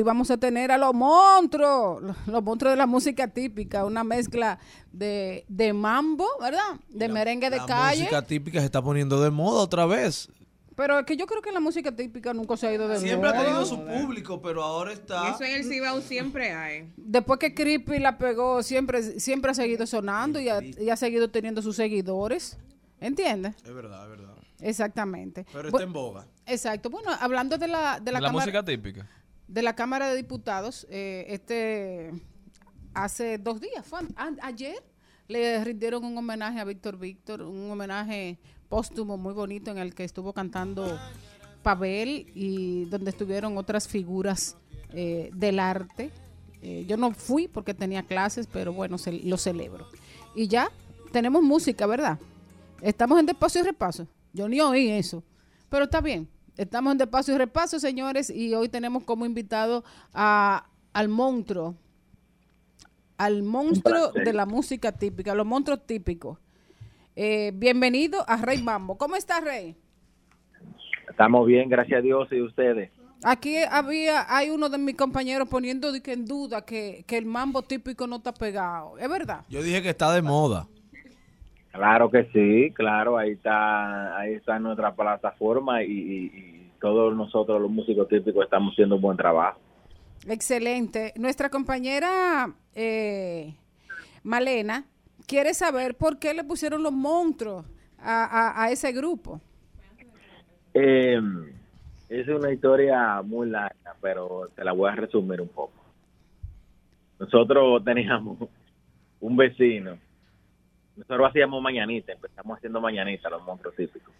hoy vamos a tener a los monstruos, los- monstruos de la música típica, una mezcla de, de mambo, ¿verdad? De merengue de La calle. música típica se está poniendo de moda otra vez. Pero es que yo creo que la música típica nunca se ha ido de Siempre ha moda. tenido su público, pero ahora está. Eso en el Cibao siempre hay. Después que Creepy la pegó, siempre, siempre ha seguido sonando y ha, y ha seguido teniendo sus seguidores. ¿Entiendes? Es verdad, es verdad. Exactamente. Pero Bu- está en boga. Exacto. Bueno, hablando de la, de la, La, cámara, música típica. De la Cámara de Diputados, eh, este hace dos días, fue ayer, le rindieron un homenaje a Víctor Víctor, un homenaje póstumo muy bonito en el que estuvo cantando Pavel y donde estuvieron otras figuras eh, del arte. Eh, yo no fui porque tenía clases, pero bueno, se- lo celebro. Y ya tenemos música, ¿verdad? Estamos en despacio y repaso. Yo ni oí eso, pero está bien. Estamos en despacio y repaso, señores, y hoy tenemos como invitado a, al monstruo, al monstruo de la música típica, los monstruos típicos. Eh, bienvenido a Rey Mambo. ¿Cómo está Rey? Estamos bien, gracias a Dios y ustedes. Aquí había, hay uno de mis compañeros poniendo de que en duda que, que el mambo típico no está pegado. ¿Es verdad? Yo dije que está de moda. Claro que sí, claro, ahí está, ahí está nuestra plataforma y, y- y todos nosotros los músicos típicos estamos haciendo un buen trabajo. Excelente. Nuestra compañera eh, Malena quiere saber por qué le pusieron los monstruos a, a- a ese grupo. Eh, es una historia muy larga, pero te la voy a resumir un poco. Nosotros teníamos un vecino, nosotros hacíamos mañanita, empezamos haciendo mañanita, los monstruos típicos.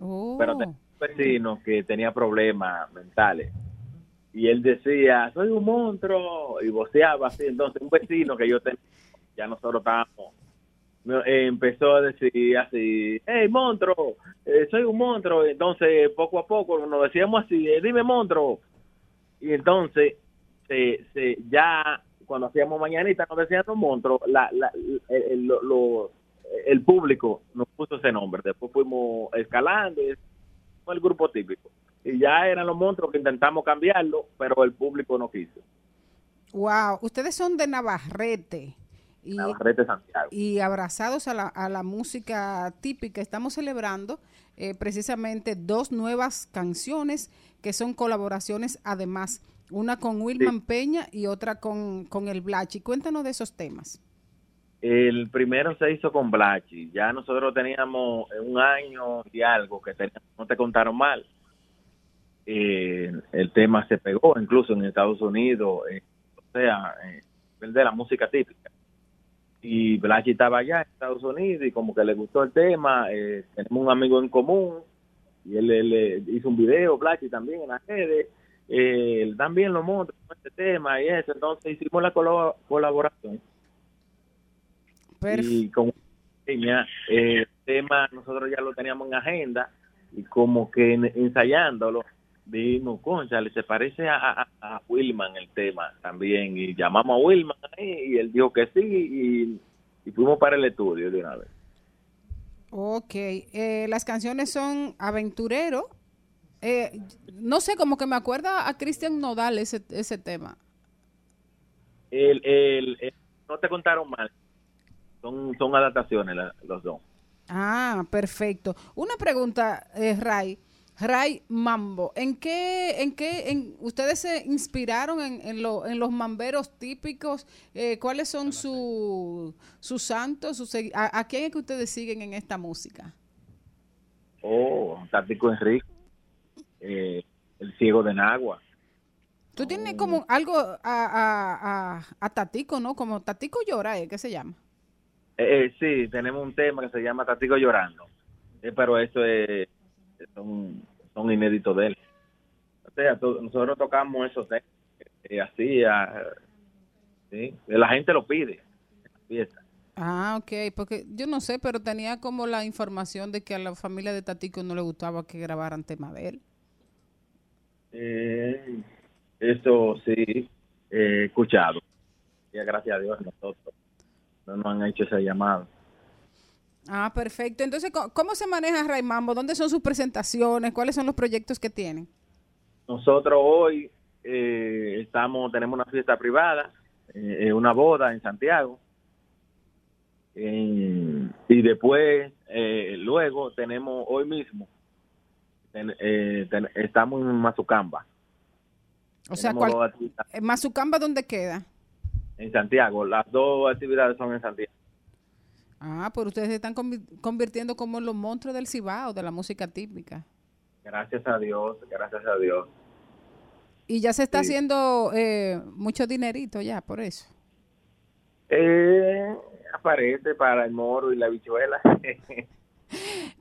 Oh. pero tenía un vecino que tenía problemas mentales. Y él decía soy un monstruo y voceaba así. Entonces un vecino que yo tenía ya nosotros estábamos empezó a decir así hey monstruo eh, soy un monstruo entonces poco a poco nos decíamos así eh, dime monstruo y entonces se, se ya cuando hacíamos mañanita nos decían los monstruos la, la, el, el- el público nos puso ese nombre después fuimos escalando y fue el grupo típico y ya eran los monstruos que intentamos cambiarlo pero el público no quiso Wow, ustedes son de Navarrete. Y, Navarrete Santiago y abrazados a la, a la música típica, estamos celebrando eh, precisamente dos nuevas canciones que son colaboraciones además, una con Wilman Peña y otra con, con el Blachi. Cuéntanos de esos temas. El primero se hizo con Blachi ya nosotros teníamos un año y algo que no te contaron mal. Eh, el tema se pegó incluso en Estados Unidos eh, o sea eh, el de la música típica. Y Blachi estaba allá en Estados Unidos y como que le gustó el tema eh, tenemos un amigo en común y él, eh, hizo un video Blachi también en las redes. Eh, él también lo monta con este tema y eso. Entonces hicimos la colaboración y con ella, eh, el tema nosotros ya lo teníamos en agenda y como que en- ensayándolo dijimos, concha, se parece a, a, a Wilman el tema también y llamamos a Wilman ahí, y él dijo que sí y, y fuimos para el estudio de una vez. Ok, eh, las canciones son Aventurero. Eh, no sé, como que me acuerda a Cristian Nodal ese, ese tema. El, el, el- no te contaron mal, son, son adaptaciones la- los dos. Ah, perfecto. Una pregunta, eh, Ray. Ray Mambo, ¿en qué, en qué, en, ustedes se inspiraron en, en, lo- en los mamberos típicos? Eh, ¿Cuáles son su- sus santos? sus segui- a, a quién es que ustedes siguen en esta música? Oh, Tático Enrique, eh, el ciego de Nagua. Tú tienes como algo a, a, a, a Tatico, ¿no? Como Tatico llora, ¿eh? ¿qué se llama? Eh, eh, sí, tenemos un tema que se llama Tatico Llorando, Eh, pero eso es son, son inéditos de él. O sea, to- nosotros tocamos esos temas eh, así, ¿sí? la gente lo pide. en la fiesta. Ah, ok, porque yo no sé, pero tenía como la información de que a la familia de Tatico no le gustaba que grabaran tema de él. Eh, eso sí, he escuchado. Y gracias a Dios nosotros no nos han hecho esa llamada. Ah, perfecto. Entonces, ¿cómo, se maneja Raimambo? ¿Dónde son sus presentaciones? ¿Cuáles son los proyectos que tienen? Nosotros hoy eh, estamos, tenemos una fiesta privada, eh, una boda en Santiago. En- y después, eh, luego tenemos hoy mismo, ten- eh, ten- estamos en Mazucamba. O sea, eh, ¿Mazucamba dónde queda? En Santiago. Las dos actividades son en Santiago. Ah, pero ustedes se están convi- convirtiendo como los monstruos del Cibao, de la música típica. Gracias a Dios, gracias a Dios. Y ya se está Sí. haciendo eh, mucho dinerito ya, por eso. Eh, aparece para el moro y la bichuela.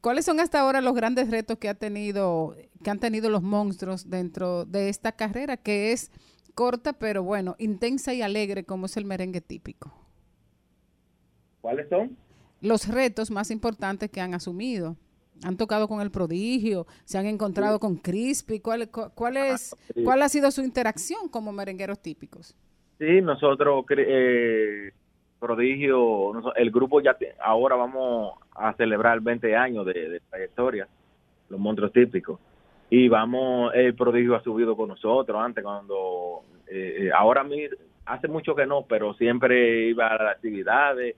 ¿Cuáles son hasta ahora los grandes retos que ha tenido, que han tenido los monstruos dentro de esta carrera que es corta, pero bueno, intensa y alegre como es el merengue típico? ¿Cuáles son? Los retos más importantes que han asumido. Han tocado con el prodigio, se han encontrado con Crispy. ¿Cuál, cu- cuál, es, Ah, sí. ¿Cuál ha sido su interacción como merengueros típicos? Sí, nosotros, eh, Prodigio, el grupo ya, te- ahora vamos a celebrar 20 años de, de trayectoria, los monstruos típicos. Y vamos, el Prodigio ha subido con nosotros antes, cuando, eh, eh, ahora hace mucho que no, pero siempre iba a las actividades,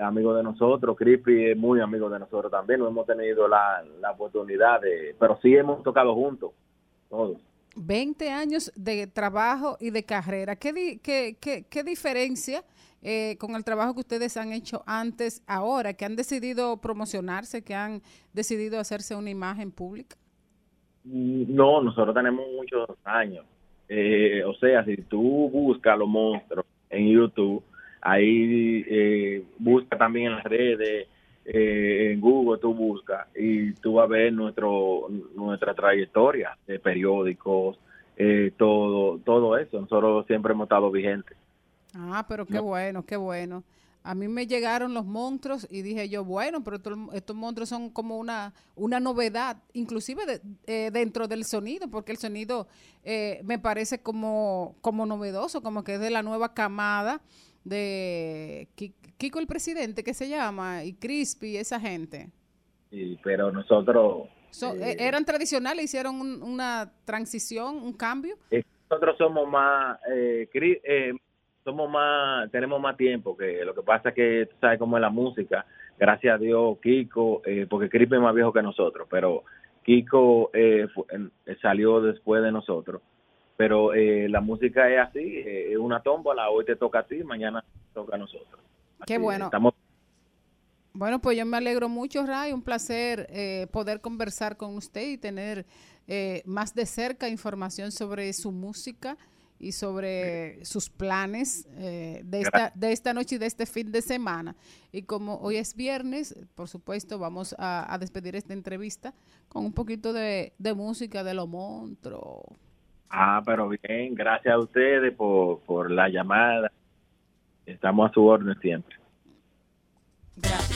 amigo de nosotros, Crispy es muy amigo de nosotros también, no hemos tenido la, la oportunidad de, pero sí hemos tocado juntos, todos. 20 años de trabajo y de carrera. ¿Qué, di- qué, qué, qué diferencia eh, con el trabajo que ustedes han hecho antes, ahora, que han decidido promocionarse, que han decidido hacerse una imagen pública? No, nosotros tenemos muchos años. Eh, o sea, si tú buscas los monstruos en YouTube, ahí eh, busca también en las redes, eh, en Google tú buscas y tú vas a ver nuestro nuestra trayectoria de periódicos, eh, todo todo eso. Nosotros siempre hemos estado vigentes. Ah, pero qué No. bueno, qué bueno. A mí me llegaron los monstruos y dije yo, bueno, pero estos, estos monstruos son como una, una novedad, inclusive de- eh, dentro del sonido, porque el sonido eh, me parece como, como novedoso, como que es de la nueva camada de Ki- Kiko el presidente, que se llama, y Crispy, esa gente. Pero nosotros So- Eh. ¿Eran tradicionales? ¿Hicieron un- una transición, un cambio? Nosotros somos más eh, somos más tenemos más tiempo que lo que pasa es que tú sabes cómo es la música gracias a Dios Kiko eh, porque Cripe es más viejo que nosotros pero Kiko eh, eh, salió después de nosotros pero eh, la música es así eh, es una tómbola hoy te toca a ti mañana toca a nosotros Qué bueno. estamos Bueno, pues yo me alegro mucho, Ray. Un placer eh, poder conversar con usted y tener eh, más de cerca información sobre su música y sobre sus planes eh, de, esta, de esta noche y de este fin de semana. Y como hoy es viernes, por supuesto, vamos a, a despedir esta entrevista con un poquito de, de música de lo monstruo. ah pero bien gracias a ustedes por, por la llamada estamos a su orden siempre El